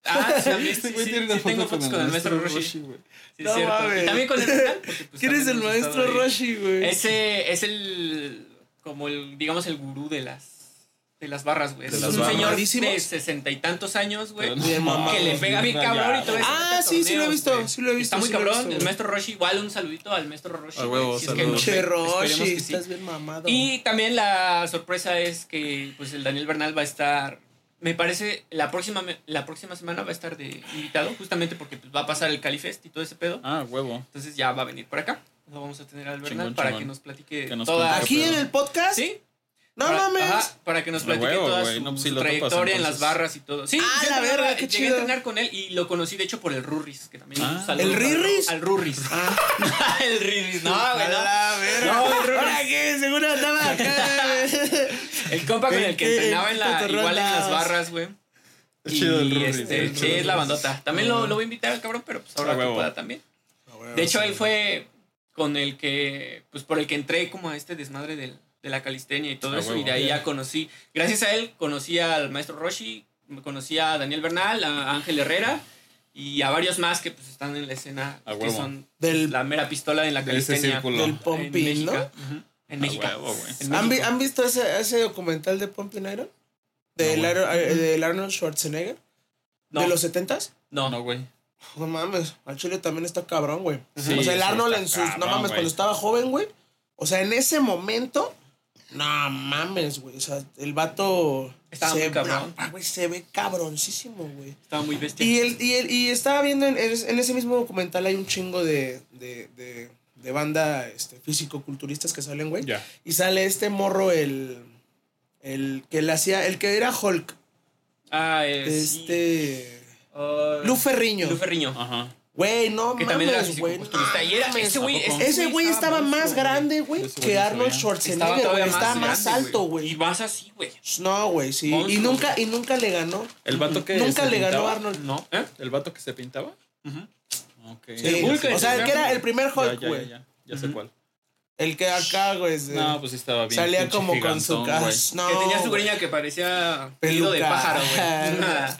Ah, sí, también, Este güey sí, tiene sí, una tengo foto fotos con el maestro Roshi. Sí, No es cierto. mames. Y también con el pues, ¿Quién es el maestro. Roshi, güey? Ese es el. Como el, digamos, el gurú de las. De las barras, güey. Es un señor de sesenta y tantos años, güey. Que le pega bien cabrón y todo eso. Ah, sí, sí lo he visto, sí lo he visto, Está muy cabrón. el maestro Roshi, igual un saludito al maestro Roshi. Huevo, Che Roshi, estás bien mamado. Y también la sorpresa es que pues el Daniel Bernal va a estar, me parece, la próxima, la próxima semana va a estar de invitado, justamente porque pues, va a pasar el Califest y todo ese pedo. Ah, huevo. Entonces ya va a venir por acá. Lo vamos a tener al Bernal Chingón, para chingón. que nos platique Que nos toda... cuente. ¿Aquí en el podcast? ¿Sí? No para, mames. ajá, para que nos platique huevo, toda su, No, pues, su topas, trayectoria en las barras y todo. Sí, Ah, la verga, qué llegué chido. a entrenar con él y lo conocí de hecho por el Rurris, que también Ah. ¿El para- Rirris? Al Rurris. Ah, el Rirris, no, güey, no. la verga. No, el Rurris. ¿Ahora qué? Seguro andaba acá. El compa con ¿En el que entrenaba en la, igual en las barras, güey. Es chido el Y, Rurris, este, el sí, es la Rurris. bandota. También lo, lo voy a invitar al cabrón, pero pues ahora que pueda también. De hecho, él fue con el que, pues por el que entré como a este desmadre del, de la calistenia y todo eso. huevo. Y de ahí Ya. ya conocí, gracias a él, conocí al maestro Roshi, conocí a Daniel Bernal, a Ángel Herrera y a varios más que pues están en la escena, A que huevo. son Del- la mera pistola en la De calistenia. Del En Pompín, ¿no? México. En México. huevo, güey. En ¿Han, vi- han visto ese, ese documental de Pumping Iron? Del, No, eh, del Arnold Schwarzenegger. No, ¿De los 70s? no. No, güey. No mames, al chile también está cabrón, güey. Sí, o sea, el Arnold en sus. cabrón, no mames, cuando estaba joven, güey. O sea, en ese momento. No mames, güey. O sea, el vato. Estaba se, muy cabrón. no, se ve cabroncísimo, güey. Estaba muy bestia. Y, el, y, el, y estaba viendo en, en ese mismo documental hay un chingo de, de, de, de banda este, físico-culturistas que salen, güey. Ya. Y sale este morro, el. El que le hacía. El que era Hulk. Ah, eh, sí. Este. Ah, Lu Ferriño. Lu Ferriño. Ajá. Güey, no Que también era mames, güey. Y era ese güey. Estaba más grande, güey, que no Arnold. Schwarzenegger, todavía güey. Estaba más grande, alto, Y güey. más así, güey. No, güey, sí. Monstruo, Y nunca, y nunca le ganó. ¿El vato que Nunca se le ganó pintaba? Arnold. No. ¿Eh? ¿El vato que se pintaba? Ok. Sí. El Hulk, o sea, el que era el primer Ya, Hulk, ya, güey. ya, ya. Ya sé cuál. El que acá, güey. No, pues sí estaba bien. salía pinche como con su gigantón, casa. No, que tenía su greña que parecía pelo de pájaro, güey.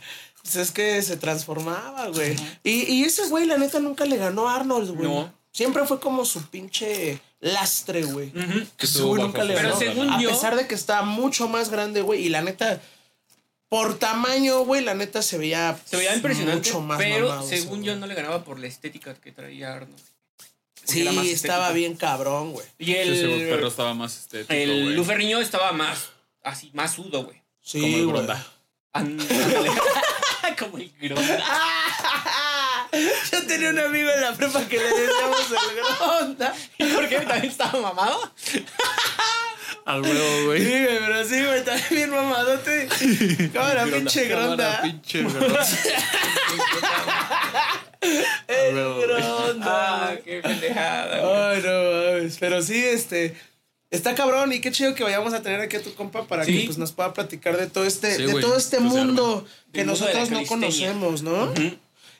Pues es que se transformaba, güey. y, y ese güey, la neta, nunca le ganó a Arnold, güey. No. Siempre fue como su pinche lastre, güey. Que Ese estuvo güey bajo nunca le su Pero ganó. sombra, según. A yo- pesar de que está mucho más grande, güey. Y la neta, por tamaño, güey, la neta se veía. Se veía impresionante, mucho más pero mamado según yo no le ganaba por la estética que traía Arnold. Sí, estaba bien cabrón, güey. Y sí, güey, el, pero estaba más estético, el. Luferriño estaba más, así, más sudo, güey. Sí, Como el güey. Como el Gronda. Yo tenía un amigo en la prepa que le decíamos el Gronda. ¿Y por qué también estaba mamado? Al huevo, Sí, güey. güey, pero sí, güey, también bien mamadote. Cámara, pinche Cámara, Gronda. pinche Gronda. El. Gronda. Ah, qué pendejada, güey. Ay, no mames. Pero sí, este. Está cabrón y qué chido que vayamos a tener aquí a tu compa para Sí. que pues, nos pueda platicar de todo este, Sí, de todo este que se mundo que nosotros no conocemos, ¿no?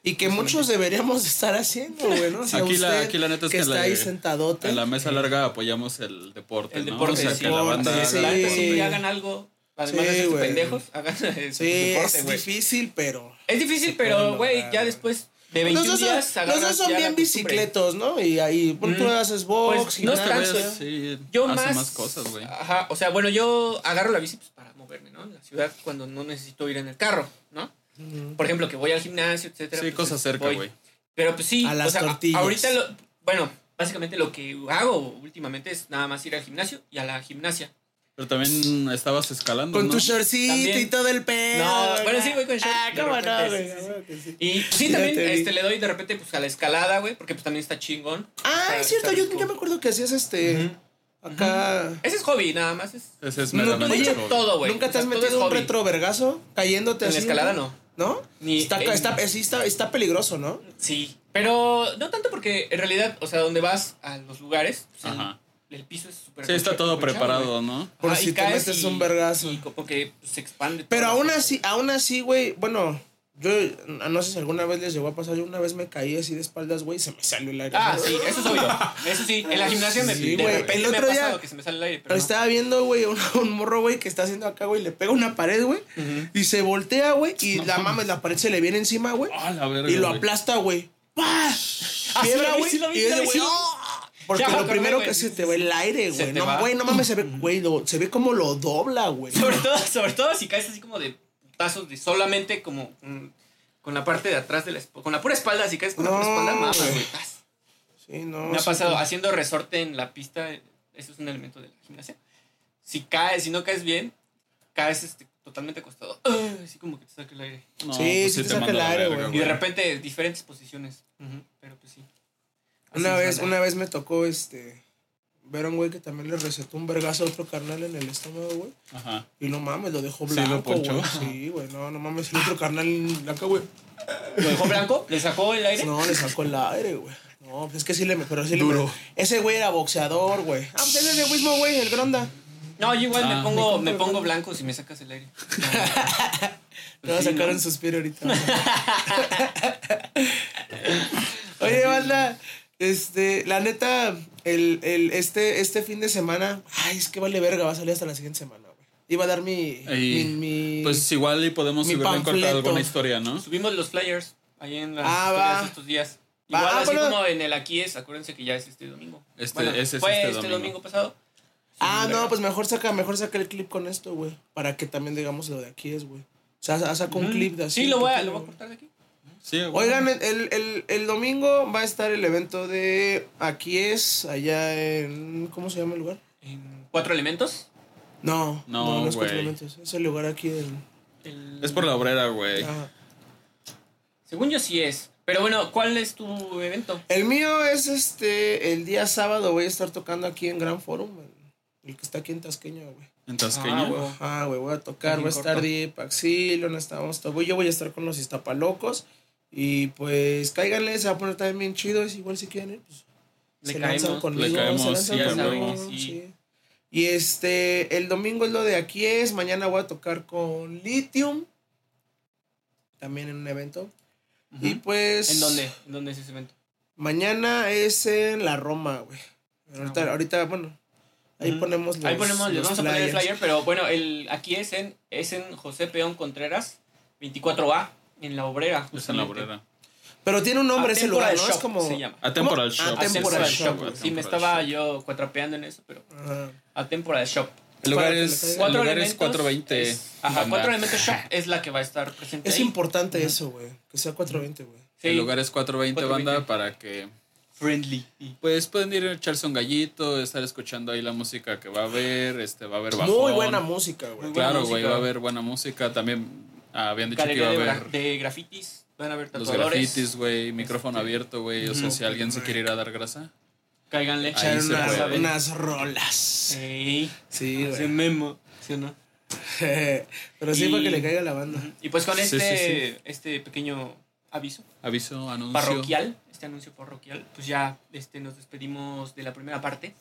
Y que muchos deberíamos estar haciendo, güey, ¿no? O sea, Aquí la- usted aquí la neta es que que está la- ahí sentadote. En la mesa larga apoyamos el deporte, El ¿no? deporte, o sea, sí. que la banda Deporte, La neta, sí, sí, hagan algo. Además Sí, de pendejos, hagan Sí, deporte, es difícil, pero. Es difícil, pero, güey, ya después de Los 21 dos son, días los dos son bien bicicletos, ¿no? Y ahí pues, tú Mm. haces box, Pues, no tanto. Sí, Yo hace más, más cosas, güey. Ajá, o sea, bueno, yo agarro la bici pues, para moverme, ¿no? En la ciudad cuando no necesito ir en el carro, ¿no? Por ejemplo, que voy al gimnasio, etcétera. Sí, pues, cosas cerca, güey. Pero pues sí, A las o sea, tortillas. ahorita lo, bueno, básicamente lo que hago últimamente es nada más ir al gimnasio y a la gimnasia. Pero también estabas escalando, Con ¿no? tu shortcito También. y todo el pedo. No, güey. bueno, sí, voy con short, Ah, cómo no, güey. sí, sí. Y sí, Ya también este, le doy de repente pues a la escalada, güey, porque pues también está chingón. Ah, Está- es cierto, yo, yo me acuerdo que hacías este. Acá. Ese es hobby, nada más. Es, Ese es No, meramente todo, güey. ¿Nunca O te sea, has todo es metido un retrovergazo cayéndote En la escalada no. ¿No? Ni está, en- está, sí, está, está peligroso, ¿no? Sí, pero no tanto porque en realidad, o sea, donde vas a los lugares, pues, el, piso es súper Sí, está todo preparado, ¿no? Por si te metes y- un vergazo. Y como que pues, se expande. Pero todo. aún así, aún así, güey, bueno, yo no sé si alguna vez les llegó a pasar, yo una vez me caí así de espaldas, güey, y se me salió el aire. Ah, sí, eso es obvio. Eso sí, en la gimnasia me, Sí, de güey, repente el me ha otro día- pasado que se me sale el aire, pero Pero no. estaba viendo, güey, un, un morro, güey, que está haciendo acá, güey, le pega una pared, güey, y se voltea, güey, y No la mames. mames, la pared se le viene encima, güey, Ah, y lo aplasta, güey. ¡Pah! vi, güey, y ese güey. Porque Ya lo primero güey. que se te va el aire, güey. No, va. güey, no mames, se ve, güey, lo- se ve como lo dobla, güey. Sobre todo, sobre todo si caes así como de putazos de solamente como mm, con la parte de atrás de la espalda, con la pura espalda, si caes con la pura espalda, mamas, güey. Sí, no. Me ha pasado haciendo resorte en la pista, eso es un elemento de la gimnasia. Si caes, si no caes bien, caes este, totalmente acostado. Así como que te saca el aire. No, Sí, pues sí te te saca el aire, güey. Y de repente diferentes posiciones. Ujú, Pero pues sí. Una vez, una vez me tocó este. Ver a un güey que también le recetó un vergazo a otro carnal en el estómago, güey. Ajá. Y no mames, lo dejó Sí, lo blanco, güey. Sí, güey, no, no mames, el otro carnal blanco, güey. ¿Lo dejó blanco? ¿Le sacó el aire? No, le sacó el aire, güey. No, pues es que sí le. Pero sí Duro. le. Ese güey era boxeador, güey. Ah, pues ese es el mismo, güey, el Gronda. No, yo igual Ah. me pongo, Me me pongo blanco si me sacas el aire. Te va a Sí, sacar ¿no? un suspiro ahorita. Oye, banda, este, la neta, el, el, este, este fin de semana, ay, es que vale verga, va a salir hasta la siguiente semana, güey. Iba a dar mi, mi, mi- Pues igual y podemos mi subirle en corta panfleto. alguna historia, ¿no? Subimos los flyers ahí en las Ah, historias estos días. Igual ah, así bueno. como en el aquí es, acuérdense que ya es este domingo. Este- Bueno, ese es fue este este domingo. domingo, pasado. Ah, no, verga. pues mejor saca, mejor saca el clip con esto, güey. Para que también digamos lo de aquí es, güey. O sea, saca un clip de así. Sí, lo voy, a, lo voy a cortar de aquí. Sí. Oigan, el, el, el domingo va a estar el evento de Aquí es, allá en. ¿Cómo se llama el lugar? En cuatro elementos. No, No, no, no es güey. Cuatro Elementos, Es el lugar aquí en. El- Es por la obrera, güey. Según yo sí es. Pero bueno, ¿cuál es tu evento? El mío es este. El día sábado voy a estar tocando aquí en Gran Forum. El, que está aquí en Tasqueña, güey. En Tasqueña. Ah, güey. Ajá, güey, voy a tocar, va a estar. Deep, Axilon, estamos todo. Yo voy a estar con los Iztapalocos. Y pues cáiganle, se va a poner también bien chido. Es igual si quieren ir, pues. Le se lanzan caemos. conmigo, Le caemos, se lanzan sí, conmigo, huevo. sí. Sí. Y este, el domingo es lo de aquí es, mañana voy a tocar con Lithium, también en un evento. Y pues... ¿En dónde? ¿En dónde es ese evento? Mañana es en la Roma, güey. Ahorita, Ah, bueno. ahorita, bueno, ahí ponemos los Ahí ponemos, los vamos a poner el flyer, pero bueno, el, aquí es en, es en José Peón Contreras, 24A, en la obrera. Es en la obrera. Pero tiene un nombre ese lugar, ¿no? Es Shop como... se llama. Atemporal ¿Cómo? Shop. Atemporal Atemporal Shop, Shop. güey. Sí, me estaba Shop. yo cuatrapeando en eso, pero Ajá. Atemporal Shop. El lugar es, el Cuatro lugar es elementos. 420. es- ajá, banda. cuatro elementos shop es la que va a estar presente. Es ahí. importante eso, güey. Que sea 420, güey. Sí, El lugar es 420, 420. banda para que friendly. pues pueden ir a echarse un gallito, estar escuchando ahí la música que va a haber, este va a haber bajón. Muy buena música, güey. Claro, güey, va a haber buena música. También ah, habían dicho que iba a haber de grafitis. Van a haber los tatuadores. grafitis, güey, micrófono Este, abierto, güey. O sea, si alguien se quiere ir a dar grasa. Cáiganle. Echar unas, rolas. Ey, Sí, güey. memo. ¿Sí o no? Pero sí Y- para que le caiga la banda. Y pues con Sí, este, sí, este pequeño aviso Aviso, anuncio. parroquial, este anuncio parroquial, pues ya este, nos despedimos de la primera parte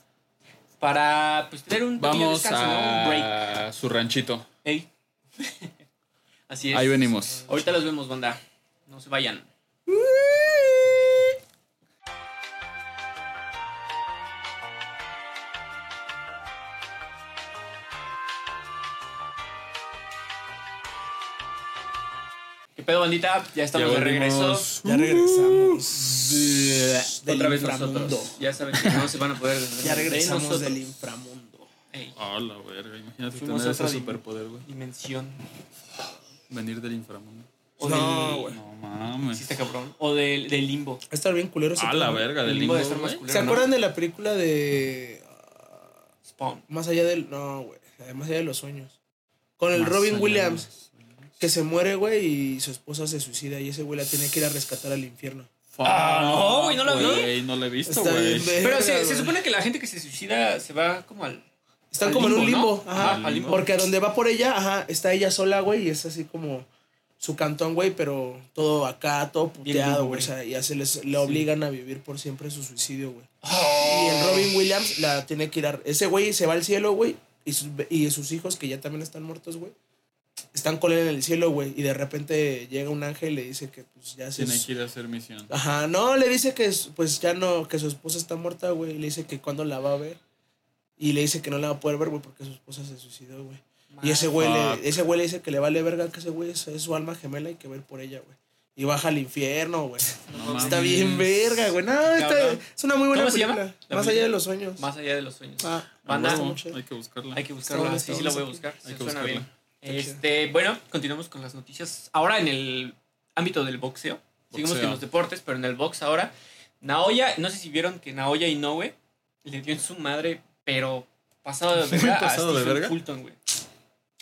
para pues tener un pequeño Vamos descanso, ¿no? Un break. a su ranchito. Ey. Así es. Ahí venimos. Ahorita los vemos, banda. No se vayan. ¿Qué pedo, bandita? Ya estamos Ya de regreso. Ya regresamos. Del Otra vez inframundo. nosotros. Ya saben que no se van a poder Ya de regresamos del inframundo. Ey, Ah, la verga. Imagínate Fuimos tener ese superpoder, güey. dimensión. Venir del inframundo. O No, güey. No mames. Sí, está cabrón. O del, del limbo. Va a estar bien culero A la verga, El del limbo limbo, de estar más güey. culero. ¿Se ¿no? acuerdan de la película de. Spawn. Más allá del. No, güey. Más allá de los sueños. Con el Más Robin Williams. Que se muere, güey, y su esposa se suicida. Y ese güey la tiene que ir a rescatar al infierno. Ah, no, güey, no la vi. No la he visto, güey. Pero se, se supone que la gente que se suicida se va como al. Están al como en un limbo, limbo. ¿no? Ajá. Al limbo. Porque a donde va por ella, ajá, está ella sola, güey, y es así como su cantón, güey, pero todo acá, todo puteado, limbo, güey. O sea, ya se les le obligan a vivir por siempre su suicidio, güey. Y el Robin Williams la tiene que ir a... Ese güey se va al cielo, güey, y sus, y sus hijos, que ya también están muertos, güey, están con él en el cielo, güey, y de repente llega un ángel y le dice que pues ya se... Tiene que ir a hacer misión. Ajá, no, le dice que pues ya no, que su esposa está muerta, güey, y le dice que cuándo la va a ver. Y le dice que no la va a poder ver, güey, porque su esposa se suicidó, güey. Y ese güey, le, ese güey le dice que le vale verga que ese güey es, es su alma gemela y que ver por ella, güey. Y baja al infierno, güey. No Está mames. bien verga, güey. No, está- es una muy buena ¿Cómo se película. Más película. allá de los sueños. Más allá de los sueños. Ah, Banda. Hay que buscarla. Hay que buscarla. Está Sí, sí la voy a buscar. Hay que suena bien. Este, bueno, continuamos con las noticias. Ahora en el ámbito del boxeo. Seguimos Boxeo. con los deportes, pero en el box ahora. Naoya, no sé si vieron que Naoya Inoue le dio en su madre, pero pasado de Muy verga pasado a de verga. Fulton, güey.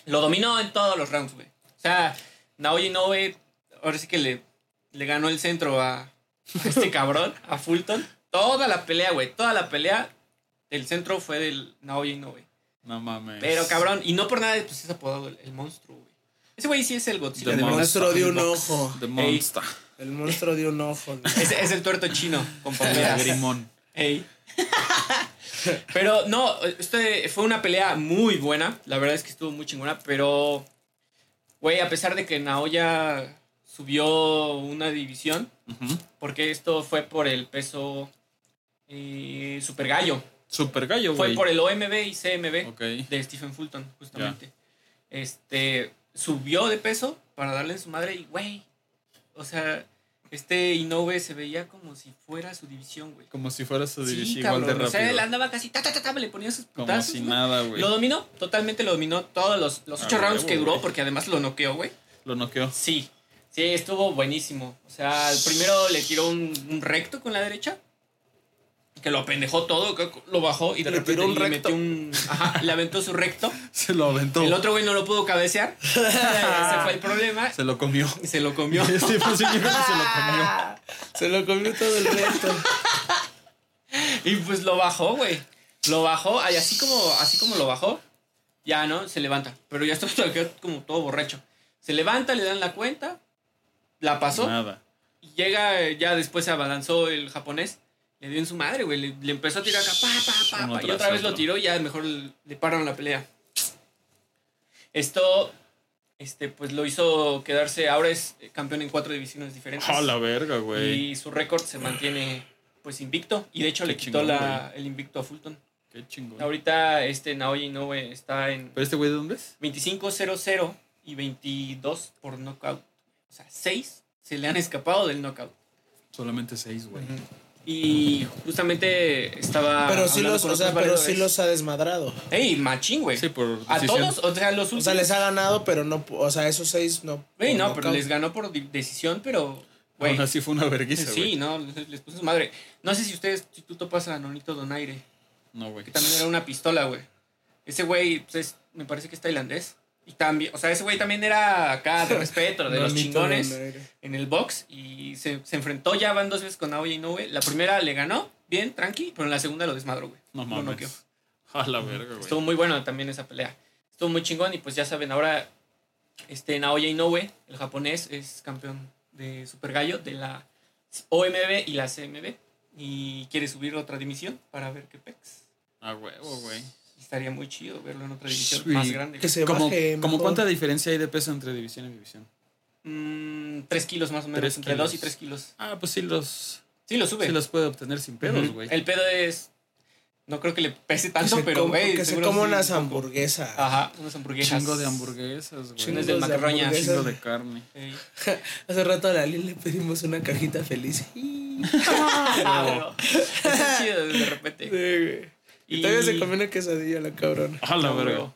Lo dominó en todos los rounds, güey. O sea, Naoya Inoue ahora sí que le, le ganó el centro a, a este cabrón, a Fulton. Toda la pelea, güey. Toda la pelea, el centro fue del Naoya Inoue. No mames. Pero cabrón, y no por nada pues es apodado el, el monstruo, güey. Ese güey sí es el Godzilla. The el de monstruo dio un ojo. The Monster. El monstruo dio un ojo. Es, es el tuerto chino con El palmeras. Grimón. Ey. Pero no, este fue una pelea muy buena. La verdad es que estuvo muy chingona. Pero, güey, a pesar de que Naoya subió una división, porque esto fue por el peso eh, super gallo. Super gallo, Fue por el OMB y CMB de Stephen Fulton, justamente. Este subió de peso para darle en su madre y, güey, o sea, este Inoue se veía como si fuera su división, güey. Como si fuera su Sí, división igual de cabrón. O sea, él rápido. andaba casi, ta, ta, ta, ta, le ponía sus Como putazos, si güey. nada, güey. Lo dominó, totalmente lo dominó todos los, los ocho rounds que duró, porque además lo noqueó, güey. Lo noqueó. Sí, sí, estuvo buenísimo. O sea, primero le tiró un, un recto con la derecha, que lo apendejó todo, que lo bajó y de Le repente tiró un le recto. metió un... Ajá, le aventó su recto. Se lo aventó. El otro güey no lo pudo cabecear. Ese fue el problema. Se lo comió. Y se lo comió. Este fue un señor que se lo comió. Se lo comió todo el resto. Y pues lo bajó, güey. Lo bajó, y así como, así como lo bajó, ya, ¿no? Se levanta. Pero ya está como todo borracho. Se levanta, le dan la cuenta, la pasó, Nada. y llega, ya después se abalanzó el japonés, le dio en su madre, güey. Le, le empezó a tirar acá, pa, pa, pa, y otra vez otro. lo tiró y ya mejor le, pararon la pelea. Esto, este, pues lo hizo quedarse, ahora es campeón en cuatro divisiones diferentes. A la verga, güey. Y su récord se mantiene pues invicto. Y de hecho Qué le quitó chingón, la, el invicto a Fulton. Qué chingón. Ahorita este Naoya Inoue está en ¿Pero este güey de dónde es? 25-0-0 y 22 por knockout. O sea, 6 se le han escapado del knockout. Solamente seis, güey. Y justamente estaba. Pero sí los, con o sea, otros pero sí los ha desmadrado. Ey, machín, güey. Sí, por A decisión. todos, o sea, los O últimos. sea, les ha ganado, pero no, o sea, esos seis no. Por no, pero les ganó por decisión, pero. Güey. Aún así fue una vergüenza, Sí, no, les, les puso su madre. No sé si ustedes, si tú topas a Nonito Donaire, No, güey. que también era una pistola, güey. Ese güey, pues, es- me parece que es tailandés. Y también, o sea, ese güey también era acá de respeto, de los chingones en el box. Y se, se enfrentó ya, van dos veces con Aoya Inoue. La primera le ganó, bien, tranqui, pero en la segunda lo desmadró, güey. No mames. A la verga, güey. Estuvo muy bueno también esa pelea. Estuvo muy chingón y pues ya saben, ahora este Naoya Inoue, el japonés, es campeón de Super Gallo de la OMB y la CMB y quiere subir otra división para ver qué pex. A huevo, güey. Estaría muy chido verlo en otra división Sí. más grande. Que se ¿Cómo, baje. como mejor. cuánta diferencia hay de peso entre división y división? Mm, tres kilos más o menos, Tres entre kilos. dos y tres kilos. Ah, pues sí los, Sí, lo sube. sí los puede obtener sin pedos, güey. El pedo es... No creo que le pese Que tanto, se pero güey... Que se coma unas hamburguesas. Ajá, unas hamburguesas. Chingo de hamburguesas, güey. Chingos de de macarroña. hamburguesas. Chingo de carne. Hace rato a Lali le pedimos una cajita feliz. Ah, pero Está chido de repente. Y todavía se comió una quesadilla la cabrona. A la No, verga. bro.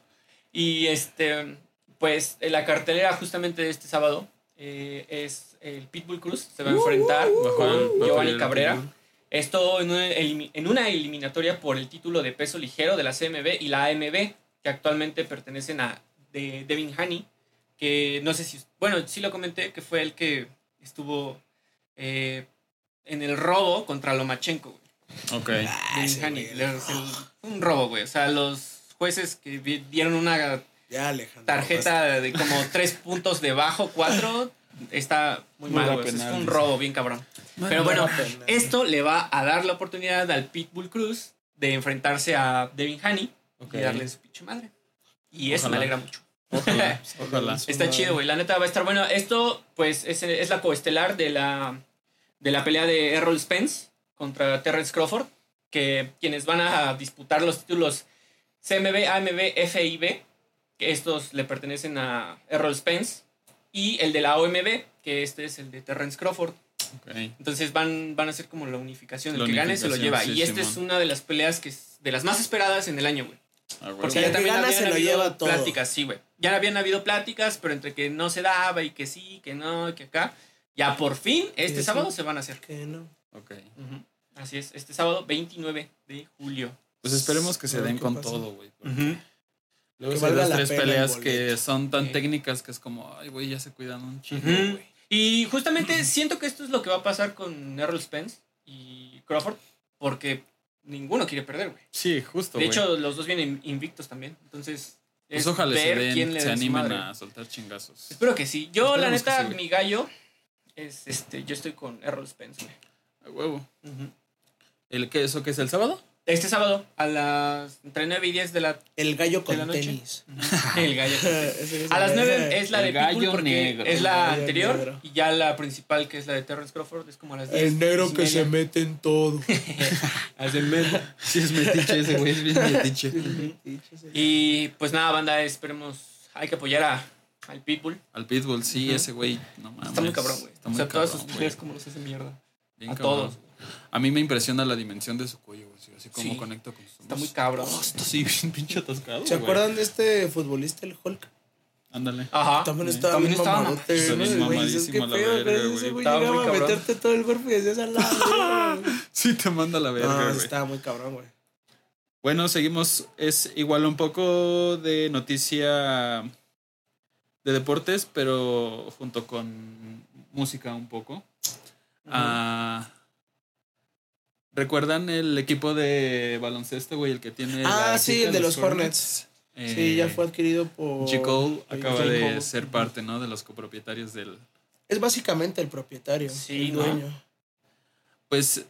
Y este, pues en la cartelera justamente de este sábado eh, es el Pitbull Cruz. Se va a enfrentar Bajo con el- bajo Giovanni Cabrera. Esto en una, en una eliminatoria por el título de peso ligero de la CMB y la AMB, que actualmente pertenecen a de Devin Haney, que no sé si, bueno, sí lo comenté, que fue el que estuvo eh, en el robo contra Lomachenko. Ok. Ah, Devin ese Haney. güey, un robo, güey. O sea, los jueces que dieron una Ya, Alejandro. tarjeta de como tres puntos de bajo, cuatro, está muy mal, güey. Es un robo bien cabrón. Pero no bueno, esto le va a dar la oportunidad al Pitbull Cruz de enfrentarse a Devin Haney y darle su pinche madre. Y eso me alegra mucho. Ojalá. Ojalá. Está chido, güey. La neta va a estar bueno. Esto, pues, es, es la coestelar de la, de la pelea de Errol Spence contra Terrence Crawford. Que quienes van a disputar los títulos CMB, AMB, FIB. Que estos le pertenecen a Errol Spence. Y el de la OMB, que este es el de Terrence Crawford. Entonces van, van a ser como la unificación. El La que gane se lo lleva. sí, y esta es una de las peleas que es de las más esperadas en el año, güey. A huevo. Porque ya también gana habían se lo habido lleva todo. pláticas, sí, güey. Ya habían habido pláticas, pero entre que no se daba y que sí, que no, que acá. Ya por fin, este sí. sábado se van a hacer. Que no. Ok. Así es, este sábado 29 de julio. Pues esperemos que se den con pasa. todo, güey. Luego Que hay valga dos, la tres peleas que son tan Sí. técnicas que es como, ay, güey, ya se cuidan un chingo, güey. Y justamente siento que esto es lo que va a pasar con Errol Spence y Crawford, porque ninguno quiere perder, güey. Sí, justo, De hecho, los dos vienen invictos también. Entonces, Pues es ojalá se, quién den, le se animen madre. a soltar chingazos. Espero que sí. Yo, la Esperemos neta, sí, mi gallo es este. Yo estoy con Errol Spence, güey. A huevo. Ujú. ¿El qué? ¿Eso qué es el sábado? Este sábado, a las entre 9 y 10 de la, El gallo con tenis. El gallo. Es A las el- 9 es la de gallo Pitbull porque negro. es la anterior. negro. Y ya la principal, que es la de Terrence Crawford, es como a las 10. El negro 10 y que se mete en todo. Hace medio. Sí, es metiche ese, güey, es bien metiche. Y pues nada, banda, esperemos. Hay que apoyar a, al Pitbull. Al Pitbull, sí, Ujú. ese güey, no mames. Está muy cabrón, güey. O sea, todas sus cabrón, peleas como los hace mierda. Bien a cabrón. todos. A mí me impresiona la dimensión de su cuello, güey. Así como Sí. conecta con sus Está muy cabrón. Oh, está así bien pinche atascado, ¿Se güey. acuerdan de este futbolista, el Hulk? Ándale. Ajá. También sí. estaba También bien estaba mamadote, la feo, verga, güey. Ese llegaba a meterte todo el cuerpo y decías al lado. Sí, te manda la verga, No, güey. estaba muy cabrón, güey. Bueno, seguimos. Es igual un poco de noticia de deportes, pero junto con música un poco. Ah, ¿Recuerdan el equipo de baloncesto, güey? El que tiene. Ah, la sí, el de los Hornets. Eh, Sí, ya fue adquirido por. J. Cole acaba J. de ser parte, ¿no? De los copropietarios del. Es básicamente el propietario. Sí, el ¿no? dueño. Pues,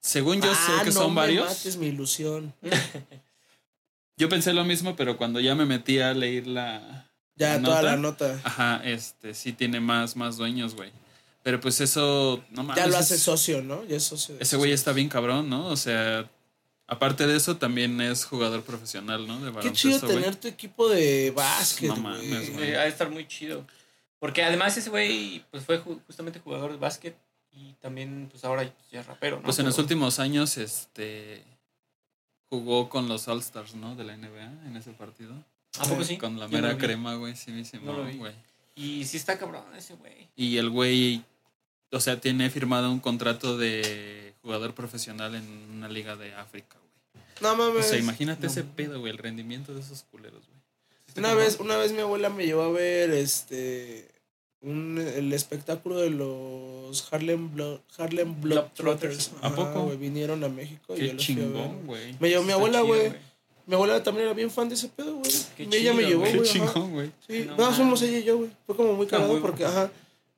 según yo Ah, sé que no son me varios. mates mi ilusión. Yo pensé lo mismo, pero cuando ya me metí a leer la. Ya, la toda nota, la nota. Ajá, este, sí tiene más, más dueños, güey. Pero pues eso, no mames. Ya lo hace socio, ¿no? Ya es socio. de Ese güey está bien cabrón, ¿no? O sea, aparte de eso, también es jugador profesional, ¿no? De Qué chido tener tu equipo de básquet, No mames, güey. ha de estar muy chido. Porque además ese güey pues fue ju- justamente jugador de básquet Y también, pues ahora ya es rapero, ¿no? Pues en los últimos años, este. Jugó con los All-Stars, ¿no? De la NBA en ese partido. ¿A poco sí? Con la no mera crema, güey. Sí, No vi. güey. Y sí está cabrón ese güey. Y el güey, o sea, tiene firmado un contrato de jugador profesional en una liga de África, güey. No O mames. sea, imagínate no. ese pedo, güey, el rendimiento de esos culeros, güey. Una vez, una vez mi abuela me llevó a ver este un, el espectáculo de los Harlem Blo- Harlem Globetrotters. ¿A poco? güey, vinieron a México y yo Qué a ver. chingón, güey. Me llevó mi abuela, güey. Mi abuela también era bien fan de ese pedo, güey. Ella me llevó, güey. Qué chingón, güey. Sí, No no, fuimos mames. ella y yo, güey. Fue como muy Está cagado porque, ajá.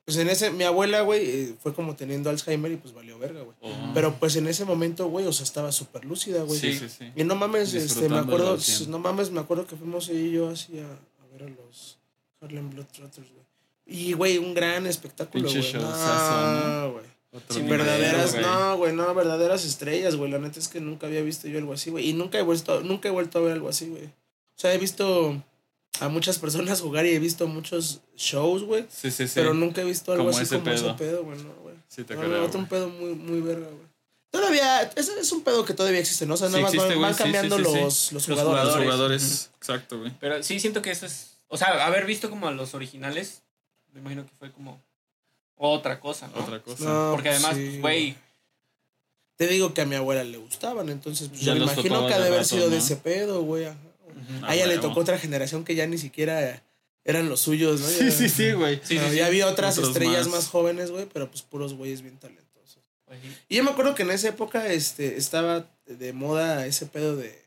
Pues en ese, mi abuela, güey, eh, fue como teniendo Alzheimer y pues valió verga, güey. Oh. Pero pues en ese momento, güey, o sea, estaba súper lúcida, güey. sí, sí, sí. Y no mames, este, me acuerdo, no mames, me acuerdo que fuimos ella y yo así a, a ver a los Harlem Globetrotters, güey. Y, güey, un gran espectáculo, güey. No, güey. Nivel, Verdaderas, no, güey, no, verdaderas estrellas, güey. La neta es que nunca había visto yo algo así, güey. Y nunca he vuelto, nunca he vuelto a ver algo así, güey. O sea, he visto a muchas personas jugar y he visto muchos shows, güey. Sí, sí, sí. Pero nunca he visto algo Como así ese como ese pedo. güey, no, güey. Sí, te No, creo, no, otro un pedo muy, muy verga, güey. Todavía, ese es un pedo que todavía existe, ¿no? O sea, Sí nada más existe, van, van cambiando sí, sí, sí. los, los Los jugadores. Los jugadores. exacto, güey. Pero sí siento que eso es. O sea, haber visto como a los originales, me imagino que fue como otra cosa, ¿no? Otra cosa. No, Porque además, sí, pues, güey. Te digo que a mi abuela le gustaban, entonces pues, Ya yo me imagino que ha de haber sido de ese pedo, güey. ajá. Ujú. A ella le tocó otra generación que ya ni siquiera eran los suyos, ¿no? Sí, Ya- sí, sí, güey. Sí, no, sí, sí. ya había otras Otros estrellas más. más, jóvenes, güey, pero pues puros güeyes bien talentosos. Y yo me acuerdo que en esa época este, estaba de moda ese pedo de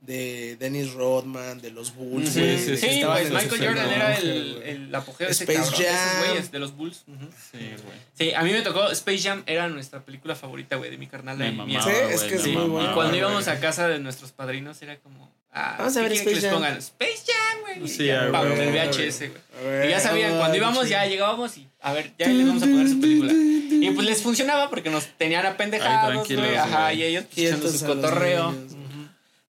de Dennis Rodman, de los Bulls, Sí, güey, sí, de sí, que Sí, ese Michael Jordan era el, el apogeo de ese Space cabrón, de esos Jam. güeyes, de los Bulls. Sí, güey. Sí, a mí me tocó Space Jam, era nuestra película favorita, güey, de mi carnal Me y mía. mamaba, Sí, es que es muy buena. Y cuando íbamos a casa de nuestros padrinos era como, ah, Vamos a ¿qué ver que Space les Jam. pongan? Space Jam, güey. Sí, Y ya, el. VHS, güey. A ver, Y ya sabían, cuando íbamos ya llegábamos y a ver, ya les vamos a poner su película. Y pues les funcionaba porque nos tenían apendejados, güey. Ajá, y ellos pues, echando su cotorreo.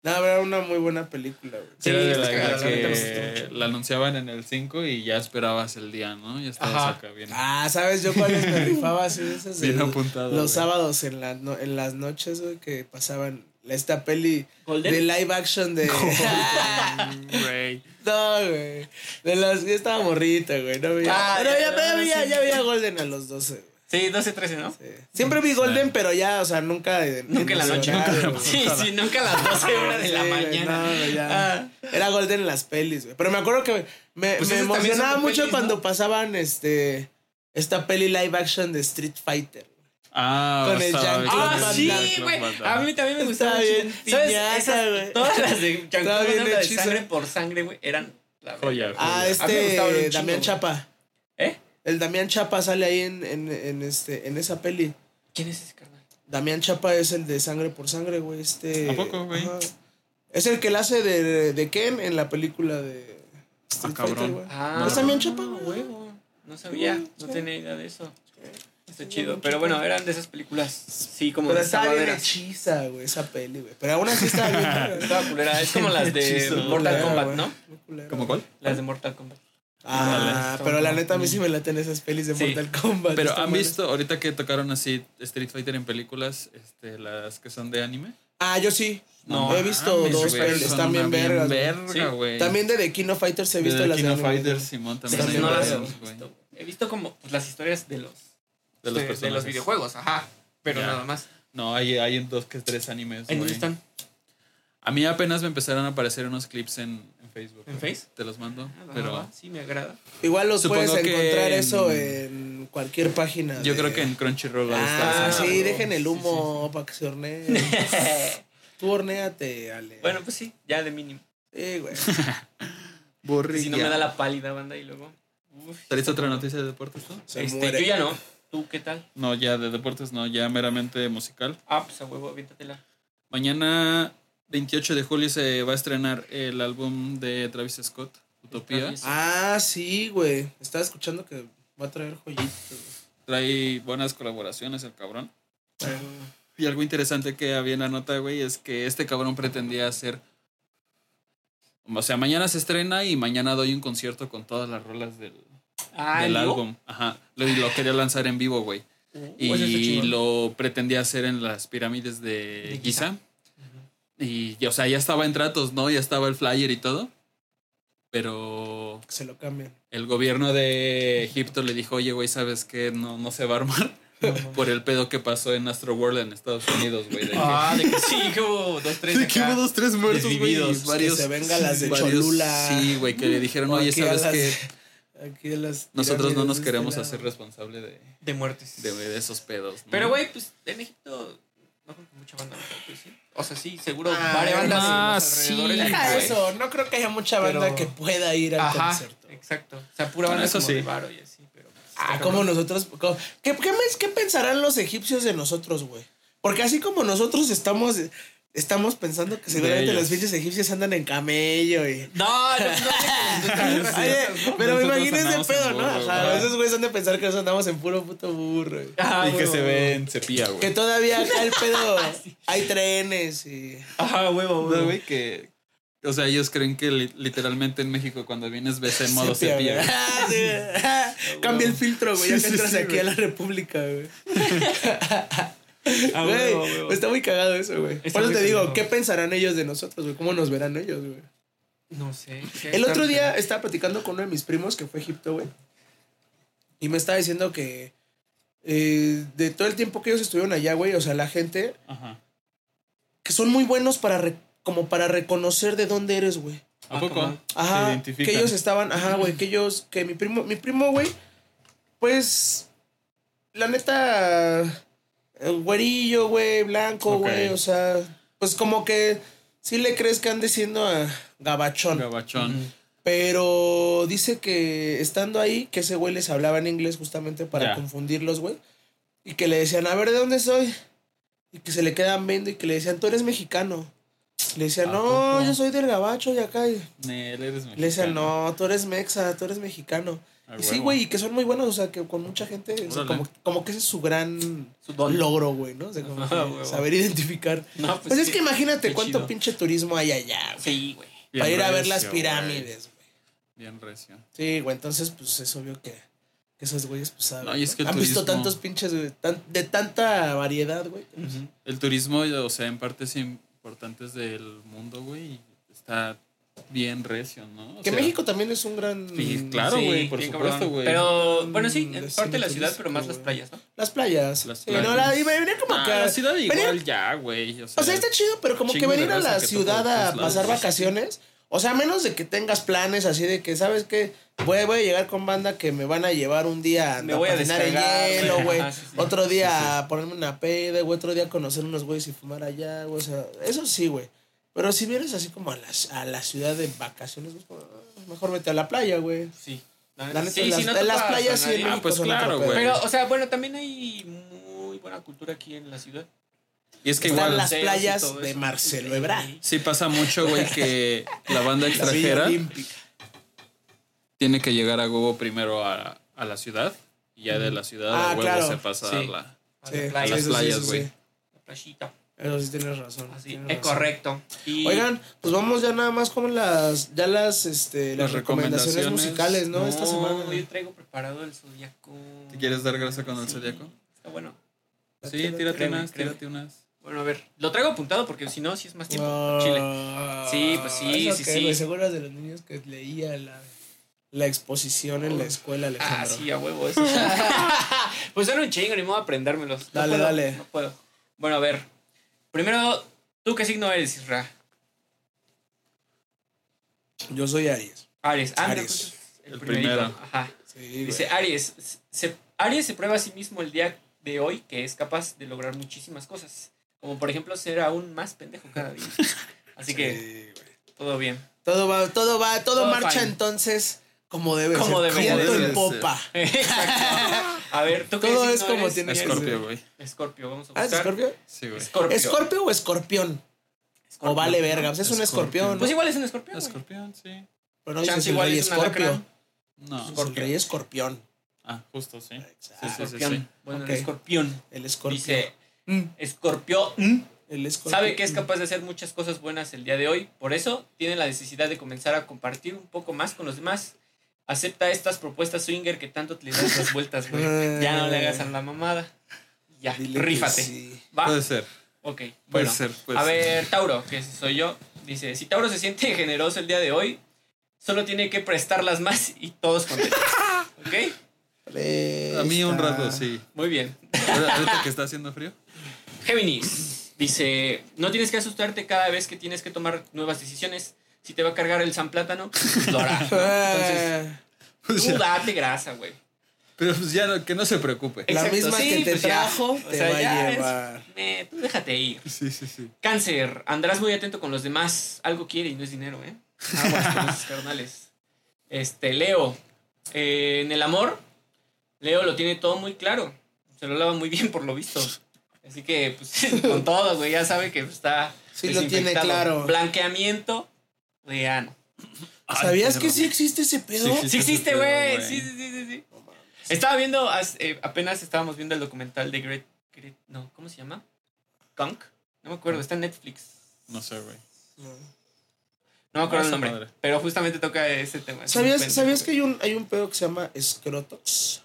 No, era una muy buena película, güey. Sí, de está la, que la anunciaban en el 5 y ya esperabas el día, ¿no? Ya estabas Ajá. acá bien, Ah, ¿sabes? Yo cuáles me rifaba así esas bien los- apuntado. Los güey. sábados en, la, no- en las noches, güey, que pasaban esta peli Golden. de live action de... Güey. no, güey. De las... Yo estaba morrita, güey. No veía... Ah, pero ya, ya, ya, pero ya, ya, veía, sí. ya veía Golden a los 12, güey. Sí, 12, 13, ¿no? Sí. Siempre vi Golden, pero ya, o sea, nunca... Nunca en la noche. Nunca güey. Sí, sí, nunca a las 12 horas de la mañana. no, ya. Ah. Era Golden en las pelis, güey. Pero me acuerdo que me, Pues me emocionaba mucho pelis, cuando ¿no? pasaban este esta peli live action de Street Fighter. Ah, Con el bien. Ah, Van sí, güey. A mí también me gustaba. Está bien. ¿Sabes? Esas- todas las de Jean-Claude de sangre por sangre, güey, eran la Joya. Ah, este Damián. Chapa. El Damián Chapa sale ahí en, en, en este en esa peli. ¿Quién es ese carnal? Damián Chapa es el de sangre por sangre, güey. Este. ¿A poco, güey? ajá. Es el que la hace de, de Ken en la película de Street Ah, cabrón. Fighter, güey. Ah, ¿Es Damián Chapa, güey? No sabía, Sí, no sí. tenía idea de eso. Está chido. Pero bueno, eran de esas películas. Sí, como Pero de estaba bien hechiza, güey, esa peli, güey. Pero aún así estaba bien. Estaba culera. Es como las de. Mortal Kombat. ¿no? Muy culera, ¿Cómo cuál? Las de Mortal Kombat. Ah, Vale. pero la neta a mí sí me laten esas pelis de Sí. Mortal Kombat. Pero han visto, ahorita que tocaron así Street Fighter en películas, este, las que son de anime. Ah, yo sí. No, he visto dos son están bien vergas. verga, Sí. güey. También de The King of Fighters he De visto The las King de Fighters. Simón, también. hay no las he visto. He visto como pues, las historias de los, De los de, de los videojuegos, ajá. Pero Ya. nada más. No, hay, hay dos que tres animes. ¿En dónde están? A mí apenas me empezaron a aparecer unos clips en, en Facebook. ¿En. Face? Te los mando. Ah, pero sí, me agrada. Igual los Supongo puedes encontrar en- eso en cualquier página. yo de- creo que en Crunchyroll Ah, sí, dejen el Sí, humo para que se horneen. Tú horneate, Ale. bueno, pues sí, ya de mínimo. Sí, güey. Burrilla. Si no me da la pálida banda y luego. Uf, ¿Traes otra noticia de deportes tú? Se Este, muere. yo ya no. ¿Tú qué tal? No, ya de deportes no, ya meramente musical. Ah, pues a huevo, aviéntatela. Mañana, 28 de julio, se va a estrenar el álbum de Travis Scott, Utopía. Ah, sí, güey. Estaba escuchando que va a traer joyitas. Trae buenas colaboraciones el cabrón. Y algo interesante que había en la nota, güey, es que este cabrón pretendía hacer. O sea, mañana se estrena y mañana doy un concierto con todas las rolas del, Ah, del álbum. Ajá. Lo, y lo quería lanzar en vivo, güey. y está chingón. lo pretendía hacer en las pirámides de, De Giza. Giza. Y, o sea, ya estaba en tratos, ¿no? Ya estaba el flyer y todo. Pero se lo cambian. el gobierno de Egipto le dijo, oye, güey, ¿sabes qué? No, no se va a armar por el pedo que pasó en Astro World en Estados Unidos, güey. Ah, de que sí, que hubo dos, tres. de que hubo dos, tres muertos, güey. y varios- que se venga las de varios- Cholula. Sí, güey, que le dijeron, oye, ¿sabes las- qué? Aquí las Nosotros no nos queremos este hacer responsable de, De muertes. de, de esos pedos. ¿no? Pero, güey, pues en Egipto no creo que mucha banda, pues, sí. O sea, sí, seguro Ah, varias bandas ah, sí. Deja güey. eso, no creo que haya mucha banda Pero- que pueda ir al Ajá, concierto. exacto. O sea, pura Bueno, banda eso como sí. de varo y así, pero... pues, Ah, como nosotros. como- ¿Qué, qué pensarán los egipcios de nosotros, güey? Porque así como nosotros estamos, estamos pensando que seguramente los pinches egipcios andan en camello y. No, no, no. no, Oye, pero me Nosotros imagino ese andamos en pedo, ¿no? Ajá, güey. esos güeyes han de pensar que nosotros andamos en puro puto burro. güey. Ah, y que se ven cepilla, güey. Que todavía acá el pedo. Hay trenes y. Ajá, huevo, No, huevo. güey, que. O sea, ellos creen que li- literalmente en México cuando vienes ves en modo Sepia, cepilla. güey. güey. Ah, sí, güey. Cambia el filtro, güey. Ya Sí, que sí, entras sí, aquí güey. a la República, güey. Ah, Güey, está muy cagado eso, güey. Está Por eso te digo, cagado. ¿qué pensarán ellos de nosotros, güey? ¿Cómo nos verán ellos, güey? No sé. El otro día estaba platicando con uno de mis primos que fue a Egipto, güey. Y me estaba diciendo que eh, de todo el tiempo que ellos estuvieron allá, güey, o sea, la gente, Ajá. que son muy buenos para re- como para reconocer de dónde eres, güey. ¿A poco? Ajá, Se que ellos estaban, ajá, güey, que ellos, que mi primo, mi primo, güey, pues, la neta, güerillo, güey, blanco, güey, o sea, pues como que sí le crees que ande siendo a gabachón. Gabachón. Pero dice que estando ahí, que ese güey les hablaba en inglés justamente para Ya. confundirlos, güey. Y que le decían, a ver, ¿de dónde soy? Y que se le quedan viendo y que le decían, tú eres mexicano. Le decían, ¿A no, poco? yo soy del gabacho y acá. Y Nel, eres le decían, no, tú eres mexa, tú eres mexicano. Sí, güey, y que son muy buenos, o sea, que con mucha gente, o sea, como, como que ese es su gran Su logro, güey, ¿no? O sea, como Ah, que saber identificar. No, Pues, es sí. que imagínate Qué cuánto chido. pinche turismo hay allá, güey. Sí, güey. Para ir a ver las pirámides, güey. Bien recio. Sí, güey, entonces, pues es obvio que, que esos güeyes, pues saben. No, y es ¿no? que el Han visto tantos pinches, güey, tan- de tanta variedad, güey. El turismo, o sea, en partes importantes del mundo, güey, está bien recio, ¿no? O Que sea, México también es un gran. Sí, claro. güey, por supuesto, güey. Pero, bueno, sí, en parte de la ciudad, pero más las playas, ¿no? Las playas. Las Sí, no, la, y venía como Ah, que. la ciudad venía- igual ya, güey. O sea, O sea, está chido, pero como que venir a la ciudad a pasar vacaciones. O sea, a menos de que tengas planes así de que, ¿sabes qué? Voy, voy a llegar con banda que me van a llevar un día a Me voy a patinar en hielo, güey. sí, sí. Otro día a ponerme una peda, güey. Otro día a conocer unos güeyes y fumar allá, güey. O sea, eso sí, güey. Pero si vienes así como a la, a la ciudad de vacaciones, ah, mejor vete a la playa, güey. Sí. La neta, sí, las, sí, no en las a playas sí en. Ah, pues claro, güey. Pero, o sea, bueno, también hay muy buena cultura aquí en la ciudad. Y es que Están igual, las playas de eso. Marcelo Ebrard. sí pasa mucho, güey, que la banda La extranjera Olímpica. tiene que llegar a huevo primero a, a la ciudad y ya de la ciudad Ah, a huevo claro. se pasa a Sí. la... A Sí, la a playa, las sí, sí, playas, sí, sí. güey. la playita. Eso sí tienes razón. Así, tienes es razón. correcto. Y Oigan, pues vamos ya nada más con las, ya las, este, las, Las recomendaciones, recomendaciones. musicales, ¿no? Esta semana. Yo traigo preparado el zodiaco. ¿Te quieres dar grasa con el Sí, zodiaco? Está bueno. Sí, tírate unas, tírate unas. Bueno, a ver. Lo traigo apuntado porque si no, si es más tiempo. Ah, Chile. Sí, pues sí, ¿eso sí, sí. eras de los niños que leía la, la exposición en la escuela, Alejandro. Ah, sí, a huevo, eso. pues son un chingo, ni modo aprendérmelos. No Dale, puedo, dale. No puedo. Bueno, a ver. Primero, ¿tú qué signo eres, Isra? Yo soy Aries. Aries. Ah, Aries. pues, el, El primerito. primero. Ajá. Sí, güey. Dice Aries. Se, Aries se prueba a sí mismo el día de hoy que es capaz de lograr muchísimas cosas. Como por ejemplo ser aún más pendejo cada día. Así que güey. todo bien. Todo va, todo va, todo, Todo marcha fine. entonces como debe Como ser. debe Viento ser. en popa. Exacto. A ver, ¿tú qué Todo es como eres? tiene Escorpio, güey. Escorpio, vamos a ¿Ah, buscar. es Escorpio? Sí, güey. Escorpio. ¿Escorpio o escorpión? Escorpio. O vale verga, pues es un escorpión. Pues igual es un escorpión. Escorpión, sí. Pero no dices Chance el igual rey es un escorpio. No. Es el rey escorpión. Ah, justo, sí. Sí, sí, sí, Escorpión. sí. Bueno, Ok. el escorpión. El escorpión. Dice, Mm, escorpión el escorpión. sabe que es capaz de hacer muchas cosas buenas el día de hoy. Por eso tiene la necesidad de comenzar a compartir un poco más con los demás. Acepta estas propuestas swinger que tanto te le das las vueltas, güey. Ya no le hagas a la mamada. Ya, Dile rífate. sí. ¿Va? Puede ser. Ok, Puede bueno. ser, puede a ser. ver, Tauro, que soy yo, dice, si Tauro se siente generoso el día de hoy, solo tiene que prestarlas más y todos contentos. ¿Ok? A mí un rato, sí. Muy bien. Ahorita que está haciendo frío. Géminis, dice, no tienes que asustarte cada vez que tienes que tomar nuevas decisiones. Si te va a cargar el San Plátano, pues lo hará. ¿no? Entonces, Pues tú ya. date grasa, güey. Pero pues ya no- que no se preocupe. la Exacto, misma sí, que te pues ya. trajo, O te sea, va a ya es- llevar. Eh, tú déjate ir. Sí, sí, sí. Cáncer, andarás muy atento con los demás. Algo quiere y no es dinero, ¿eh? Aguas con esos carnales. Este, Leo. eh, en el amor, Leo lo tiene todo muy claro. Se lo lava muy bien por lo visto. Así que, pues, con todo, güey, ya sabe que está. Sí, lo tiene claro. Blanqueamiento de ano. ¿Sabías que sí existe ese pedo? Sí, existe, güey. Sí, sí, sí, sí, sí. Estaba viendo, eh, apenas estábamos viendo el documental de Great, Great- no, ¿cómo se llama? Gunk. No me acuerdo, está en Netflix. No sé, güey. No me acuerdo Ah, el nombre, madre. pero justamente toca ese tema. ¿Sabías, ¿sabías que hay un, hay un pedo que se llama escrotox?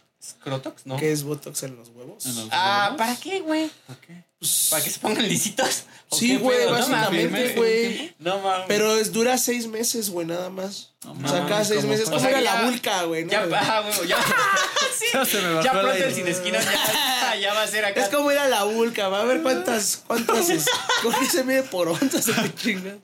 ¿Scrotox? No. Que es botox en los huevos. En los Ah, huevos. ¿para qué, güey? ¿Para qué? Pues, ¿Para que se pongan lisitos? ¿O Sí, qué güey, básicamente, güey. No mames. Pero es, dura seis meses, güey, nada más. No o sea, mames, cada seis ¿cómo meses. Como O sea, era ya- la vulca, güey. ¿no? Ya, ajá, güey, ya. sí. Ya se me bajó Ya el pronto el sin esquinas ya, ya va a ser acá. Es como ir a la vulca, va a ver cuántas, cuántas, es- ¿con qué se mide por onzas de chinga?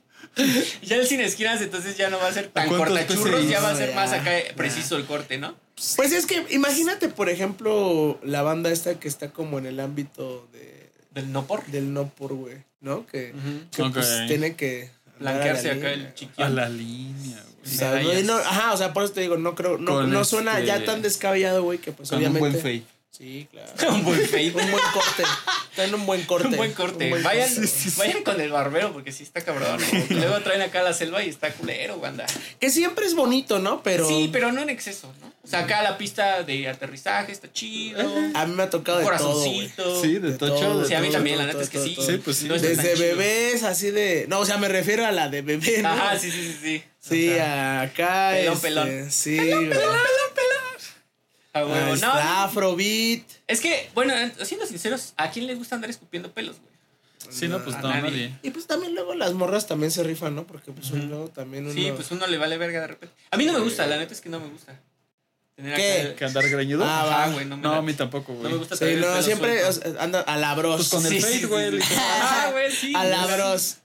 Ya el sin esquinas, entonces ya no va a ser tan cortachurros, ya va a ser Ya, más acá ya. preciso el corte, ¿no? Pues es que imagínate, por ejemplo, la banda esta que está como en el ámbito de, Del no por. del no por, güey, ¿no? Que, que pues tiene que... Blanquearse acá línea. el chiquillo. A la línea, O güey. sea, no- medallas. no- ajá, o sea, por eso te digo, no creo, no, no suena este- ya tan descabellado, güey, que pues Con un obviamente... buen fade. Sí, claro. Un buen fade. Un buen corte. Traen un buen corte. Un buen corte. Un buen vayan, corte. Sí, sí, sí. vayan con el barbero porque sí está cabrón. ¿no? Luego traen acá la selva y está culero, banda. Que siempre es bonito, ¿no? Pero... Sí, pero no en exceso, ¿no? O sea, acá la pista de aterrizaje está chido. A mí me ha tocado de todo. Corazoncito. Sí, de tocho. todo, de Sí, a mí todo, también, todo, la neta es que todo, sí. todo. Sí, pues sí. No Desde chido. bebés, así de... No, o sea, me refiero a la de bebé, ¿no? Ajá, sí, sí, sí, sí. Sí, O sea, acá. Pelón, este, pelón. Sí, güey. a huevo. Ah, No, está Afrobeat. es que, bueno, siendo sinceros, ¿a quién le gusta andar escupiendo pelos, güey? Sí, no, pues A no, nadie. nadie. Y pues también luego las morras también se rifan, ¿no? Porque pues luego también uno... Sí, pues uno le vale verga de repente. A mí no me gusta, la neta es que no me gusta. Tener ¿Qué? acá el- ¿Que andar greñudo? Ah, güey, no me No, a mí tampoco, no güey. me gusta Sí, no, siempre suelto. o sea, anda a la bros. Pues con Sí, el sí, fade, sí, güey. sí. Ajá, güey, sí. a la bros.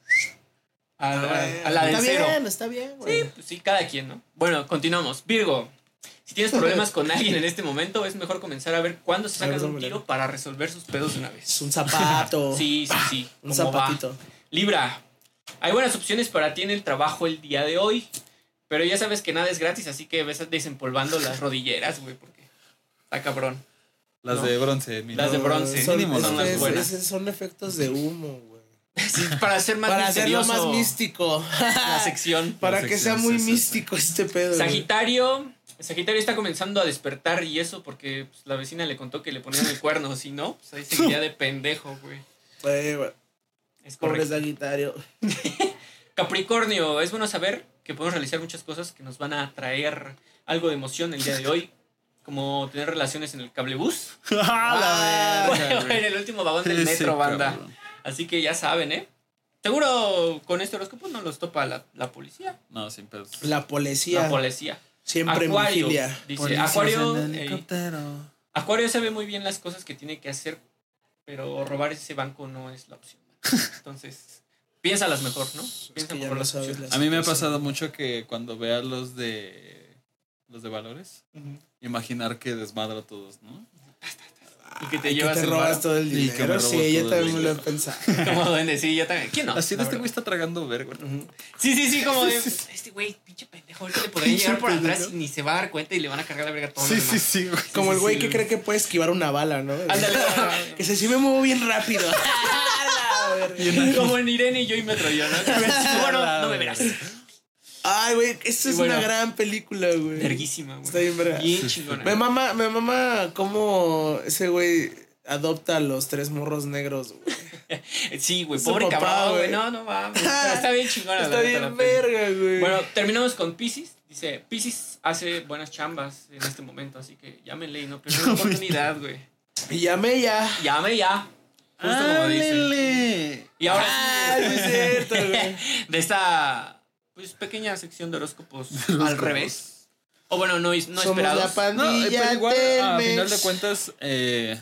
A la, a la está cero. bien, está bien, güey. Sí, pues sí, cada quien, ¿no? Bueno, continuamos. Virgo, si tienes problemas con alguien en este momento, es mejor comenzar a ver cuándo se sacan un tiro para resolver sus pedos de una Es vez. un zapato. Sí, sí, sí. Un zapatito. Libra, hay buenas opciones para ti en el trabajo el día de hoy, pero ya sabes que nada es gratis, así que ves desempolvando las rodilleras, güey, porque está cabrón. Las ¿No? de bronce, mira. Las de bronce. Son, Mínimo son las buenas. es- son efectos de humo, güey. Sí, para hacer más Para hacerlo más místico. la sección. Para La que sea muy sí, sí, sí. místico este pedo. güey. Sagitario. Sagitario está comenzando a despertar y eso porque pues, la vecina le contó que le ponían el cuerno, si no, pues ahí seguiría de pendejo, güey. Es Pobre correcto. Sagitario. Capricornio, es bueno saber que podemos realizar muchas cosas que nos van a traer algo de emoción el día de hoy, como tener relaciones en el cablebús ¡Ah, o en el último vagón del metro, banda. Así que ya saben, ¿eh? Seguro con este horóscopo no los topa la, la policía. No, sin pedos. La policía. La policía. Siempre Acuario. vigilia. Dice, Acuario. eh. Acuario sabe muy bien las cosas que tiene que hacer, pero robar ese banco no es la opción. Entonces, piénsalas mejor, ¿no? Es Piensa mejor las sabes opciones. las A mí me ha pasado mucho que cuando vea los de los de valores, imaginar que desmadro a todos, ¿no? Y que te Ay, llevas que te el robas todo el me dinero. Sí, yo todo el también me lo he pensado. Como duende, sí, yo también. ¿Quién no? Así de este güey está tragando verga. Ujú. Sí, sí, sí, como de. Este güey, pinche pendejo. Ahorita le podría llegar por atrás y ni se va a dar cuenta y le van a cargar la verga a todos Sí, sí, sí, güey. Como el sí, güey sí. que cree que puede esquivar una bala, ¿no? Ándale. que se sí me muevo bien rápido. Como en Irene y yo y yo, ¿no? bueno, no me verás. Ay, güey, Y es bueno. una gran película, güey. Verguísima, güey. Está bien verga. Bien chingona. Me mama, me mama cómo ese güey adopta a los tres morros negros, güey. Sí, güey, pobre papá, cabrón, güey. No, no mames. Está bien chingona. Está la bien verga, güey. Bueno, terminamos con Pisces. Dice, Pisces hace buenas chambas en este momento, así que llámenle y no pierdan la oportunidad, güey. Y llamé ya. Llame ya. Justo como. ¡Álele! Y ahora Ah, sí es cierto, güey. de esta pues pequeña sección de horóscopos al revés. O bueno, no, no Somos esperados. la No, pero igual, a final de cuentas, eh,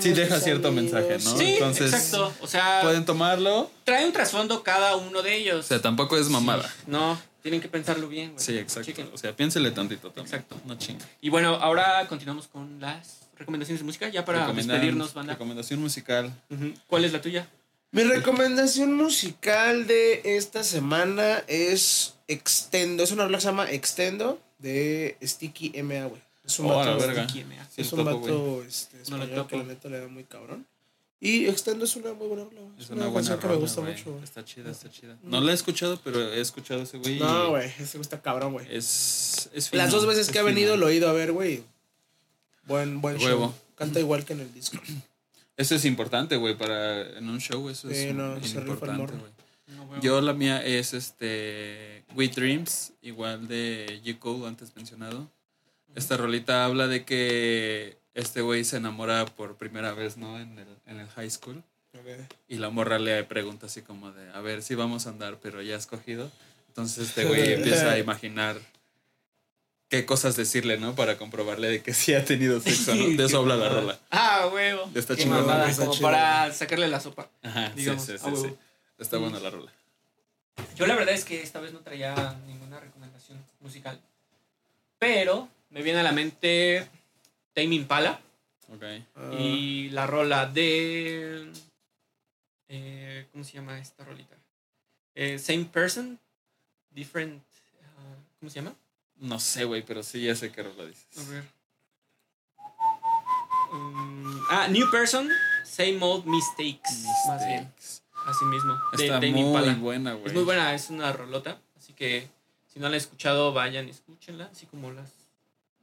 sí deja cierto amigos. mensaje, ¿no? Sí, Entonces, exacto. O sea, pueden tomarlo. trae un trasfondo cada uno de ellos. O sea, tampoco es mamada. No, tienen que pensarlo bien, güey. Sí, exacto. O sea, piénsele tantito también. Exacto. No chinga. Y bueno, ahora continuamos con las recomendaciones de música, ya para despedirnos, banda. Recomendación musical. ¿Cuál es la tuya? Mi recomendación musical de esta semana es Extendo. Es una rola que se llama Extendo de Sticky MA, güey. Es un Oh, vato, verga. Sticky MA. Sí, es un topo, güey. vato este, No español que topo. la neta le da muy cabrón. Y Extendo es una muy buena rola, güey. Es una buena canción que rola, me gusta güey. mucho, güey. Está chida, está chida. No la he escuchado, pero he escuchado ese güey. No, güey, ese gusta cabrón, güey. Es, es fino, Las dos veces es que ha fino. venido lo he ido a ver, güey. Buen, buen show. Huevo. Canta igual que en el disco. Eso es importante, güey, para en un show eso Sí, es no, importante, güey. No. Yo la mía es este We Dreams, igual de J. Cole antes mencionado. Esta rolita habla de que este güey se enamora por primera vez, ¿no? En el, en el high school. Y la morra le pregunta así como de, a ver si vamos a andar, pero ya has cogido. Entonces este güey empieza a imaginar qué cosas decirle, ¿no? Para comprobarle de que sí ha tenido sexo, ¿no? De eso habla la rola. Ah, huevo. Está chingón, como chido, para sacarle la sopa. Ajá, sí, Digamos, sí, sí. Está buena la rola. Yo la verdad es que esta vez no traía ninguna recomendación musical. Pero me viene a la mente Tame Impala Ok. Y la rola de... eh, ¿Cómo se llama esta rolita? Eh, same Person, Different... ah, ¿Cómo se llama? No sé, güey, pero sí ya sé qué rola dices. A ver. Mm, ah, New Person, Same Old Mistakes. Más bien, así mismo. De Está Tame muy Impala. buena, güey. Es muy buena, es una rolota. Así que si no la han escuchado, vayan y escúchenla. Así como las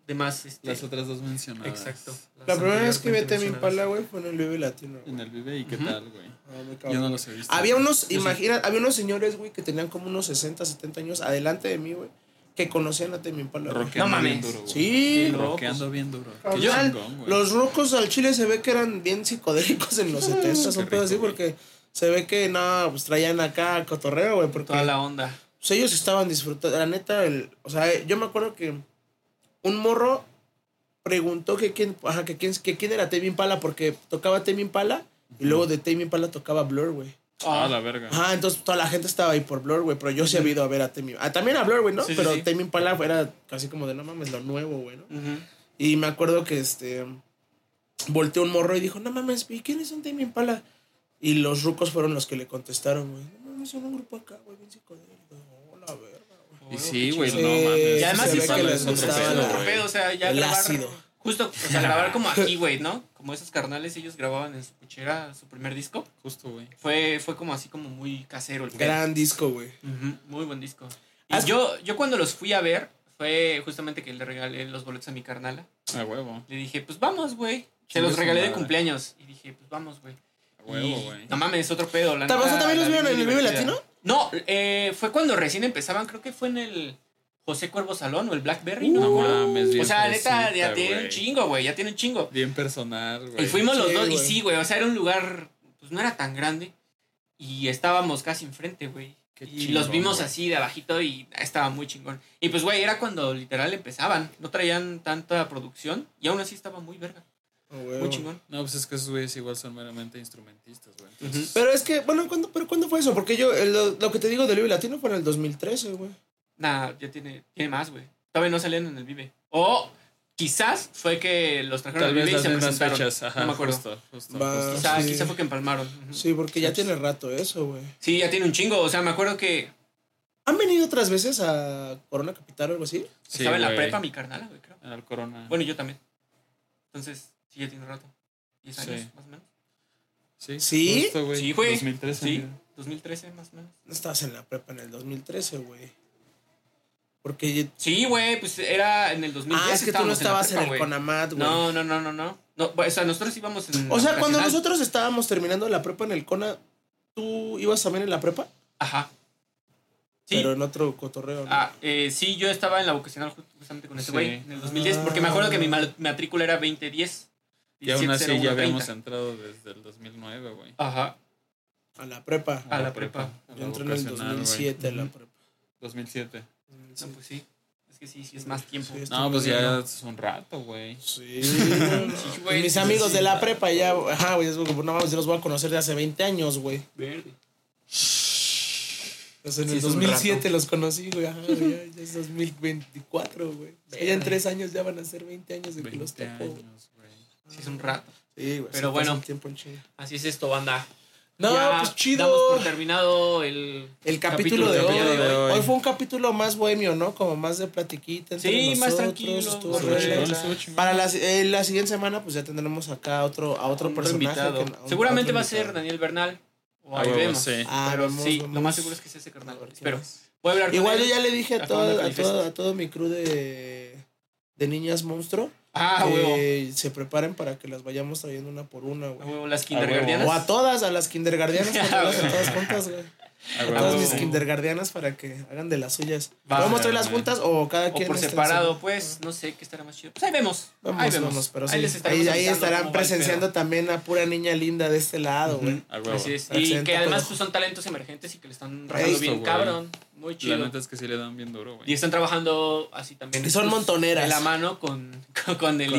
demás. Este, Las otras dos mencionadas. Exacto. La primera vez que vi a Temi. Impala, güey, fue en el Vive Latino. güey. En el Vive, ¿y qué tal, güey? Ah, muy Yo no los he visto. Había unos, imagina, había unos señores, güey, que tenían como unos 60, 70 años adelante de mí, güey, que conocían a Temi Impala. No mames. duro. Sí, Sí, Rockeando bien duro. Carnal, chingón, los rocos al chile se ve que eran bien psicodélicos en los 70, Qué un pedo así, güey. porque se ve que, no, pues traían acá cotorreo, güey, porque Toda la onda. pues, ellos estaban disfrutando. La neta, el, o sea, yo me acuerdo que un morro preguntó que quién, ajá, que quién, que quién era Temi Impala porque tocaba Temi Impala y luego de Temi Impala tocaba Blur, güey. Ah, la verga. Ajá, entonces toda la gente estaba ahí por Blur, güey, pero yo sí he ido a ver a Temi. Ah, también a Blur, güey, ¿no? Sí, sí, pero sí. Temi Impala era casi como de no mames, lo nuevo, güey, ¿no? Ujú. Y me acuerdo que este volteó un morro y dijo, no mames, ¿y quiénes son Temi Impala? Y los rucos fueron los que le contestaron, güey. No mames, son un grupo acá, güey, bien psicodélico. Oh, la verga, güey. Y sí, güey, no mames. Y además se sí ve que les gustaba o sea, ya el ácido. Justo, o sea, grabar como aquí, güey, ¿no? Como esos carnales, ellos grababan en su cochera su primer disco. Justo, güey. Fue, fue como así como muy casero el pedo. Gran disco, güey. Muy buen disco. Y ¿Has- yo, yo cuando los fui a ver, fue justamente que le regalé los boletos a mi carnala. A huevo. Le dije, pues vamos, güey. Se los regalé de cumpleaños. Y dije, pues vamos, güey. A huevo, güey. No mames, otro pedo. La ¿También- los vieron vi en el Vive. Latino? No, eh, fue cuando recién empezaban, creo que fue en el José Cuervo Salón o el Blackberry, no, mames, bien O sea, neta, ya tiene un chingo, güey, ya tiene un chingo. Bien personal, güey. Y fuimos los dos, y sí, güey, o sea, era un lugar, pues no era tan grande. Y estábamos casi enfrente, güey. Qué Y chingón, los vimos así de abajito y estaba muy chingón. Y pues, güey, era cuando literal empezaban. No traían tanta producción y aún así estaba muy verga. Ah. Muy chingón. No, pues es que esos güeyes igual son meramente instrumentistas, güey. Entonces, Pero es que, bueno, ¿cuándo, pero ¿cuándo fue eso? Porque yo, el- lo, lo que te digo del Vive Latino fue en el 2013, güey. Nah, ya tiene, tiene más, güey. Todavía no salían en el Vive. O quizás fue que los trajeron al Vive y se presentaron. fechas. Ajá, no me acuerdo. Justo, justo, Va. justo. Quizá, Sí. quizá fue que empalmaron. Sí, porque ya Sí. tiene rato eso, güey. Sí, ya tiene un chingo. O sea, me acuerdo que ¿Han venido otras veces a Corona Capital o algo así? Sí, estaba en la prepa mi carnal, güey, creo. Corona. Bueno, yo también. Entonces, sí, ya tiene rato. 10 Sí. años, más o menos. sí. ¿Sí? Justo, güey. Sí, güey. 2013. Sí, mira. 2013, más o menos. No estabas en la prepa en el 2013, güey. Porque... Sí, güey, pues era en el 2010. Ah, es que tú no estabas en, el. Conamat, güey. No, no, no, no, no. no o sea, nosotros íbamos en. O sea, cuando nosotros estábamos terminando la prepa en el Cona, ¿tú ibas también en la prepa? Ajá. Sí. Pero en otro cotorreo, ¿no? Ah, eh, sí, yo estaba en la vocacional ju- justamente con ese Sí. güey en el 2010, porque me acuerdo que mi matrícula era 2010. Y aún así 17, ya 01, habíamos 30. entrado desde el 2009, güey. Ajá. A la prepa. A la prepa. a Yo entré en el vocacional, güey. 2007 a la prepa. 2007. No, pues sí. Es que sí, sí es más tiempo. Sí, No, pues muy ya bien. es un rato, güey. Sí. Sí, güey, Mis sí, amigos sí. de la prepa ya, ajá, güey, es como, no mames, yo los voy a conocer de hace 20 años, güey. Verde. Pues en Sí, el es un 2007 rato. los conocí, güey, ajá, güey, ya, ya es 2024, güey. Ya en tres años ya van a ser 20 años de que 20 los topo. años, güey. Sí, es un rato. Sí, güey. Pero sí bueno. Así es esto, banda. No, Ya pues chido. Damos por terminado el. El capítulo, de, capítulo hoy. de hoy. hoy. fue un capítulo más bohemio, ¿no? Como más de platiquita. entre Sí, más nosotros, tranquilo, estuvo más relax. estuvo chingón. Para la, eh, la siguiente semana, pues ya tendremos acá a otro, a otro, un personaje. invitado. que- a un- Seguramente otro va a ser. Daniel Bernal. O Ah, ahí vemos. sí. Ah, Pero vemos, sí, vemos. lo más seguro es que sea ese A carnal. Espero. Voy a hablar con Igual él. yo ya le dije a todo, a todo, a todo mi crew de, de niñas monstruo Ah, huevo. que se preparen para que las vayamos trayendo una por una, güey. huevo, las kindergardianas. O a todas, a las kindergardianas, a todas juntas, güey. A todas mis kindergardianas para que hagan de las suyas. ¿Podemos traerlas juntas o cada O quien? por está en separado, su- pues, no sé qué estará más chido. Pues ahí vemos. Vamos, ahí vemos. vamos, pero sí. ahí les ahí estarán presenciando también a pura niña linda de este lado, güey. Así es. Y que además pues, son talentos emergentes y que le están rajando bien cabrón. Muy La chido. neta es que sí le dan bien duro, güey. Y están trabajando así también. Y son pues, montoneras. De la mano con, con, con el.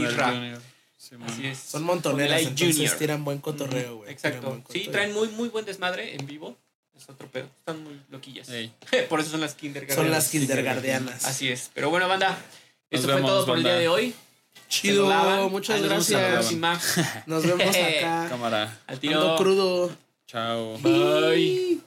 Sí. Así es. Son montoneras, entonces Junior. tiran buen cotorreo, güey. Exacto. Sí, traen muy, muy buen desmadre en vivo. Es otro pedo. Están muy loquillas. Ey. Por eso son las kindergartenas. Son las kindergardianas. Así es. Pero bueno, banda. Esto fue todo por el día de hoy. Chido, muchas Ahí nos vemos a la gracias. Nos vemos acá. Cámara. Al Ando tiro. crudo. Chao. Bye.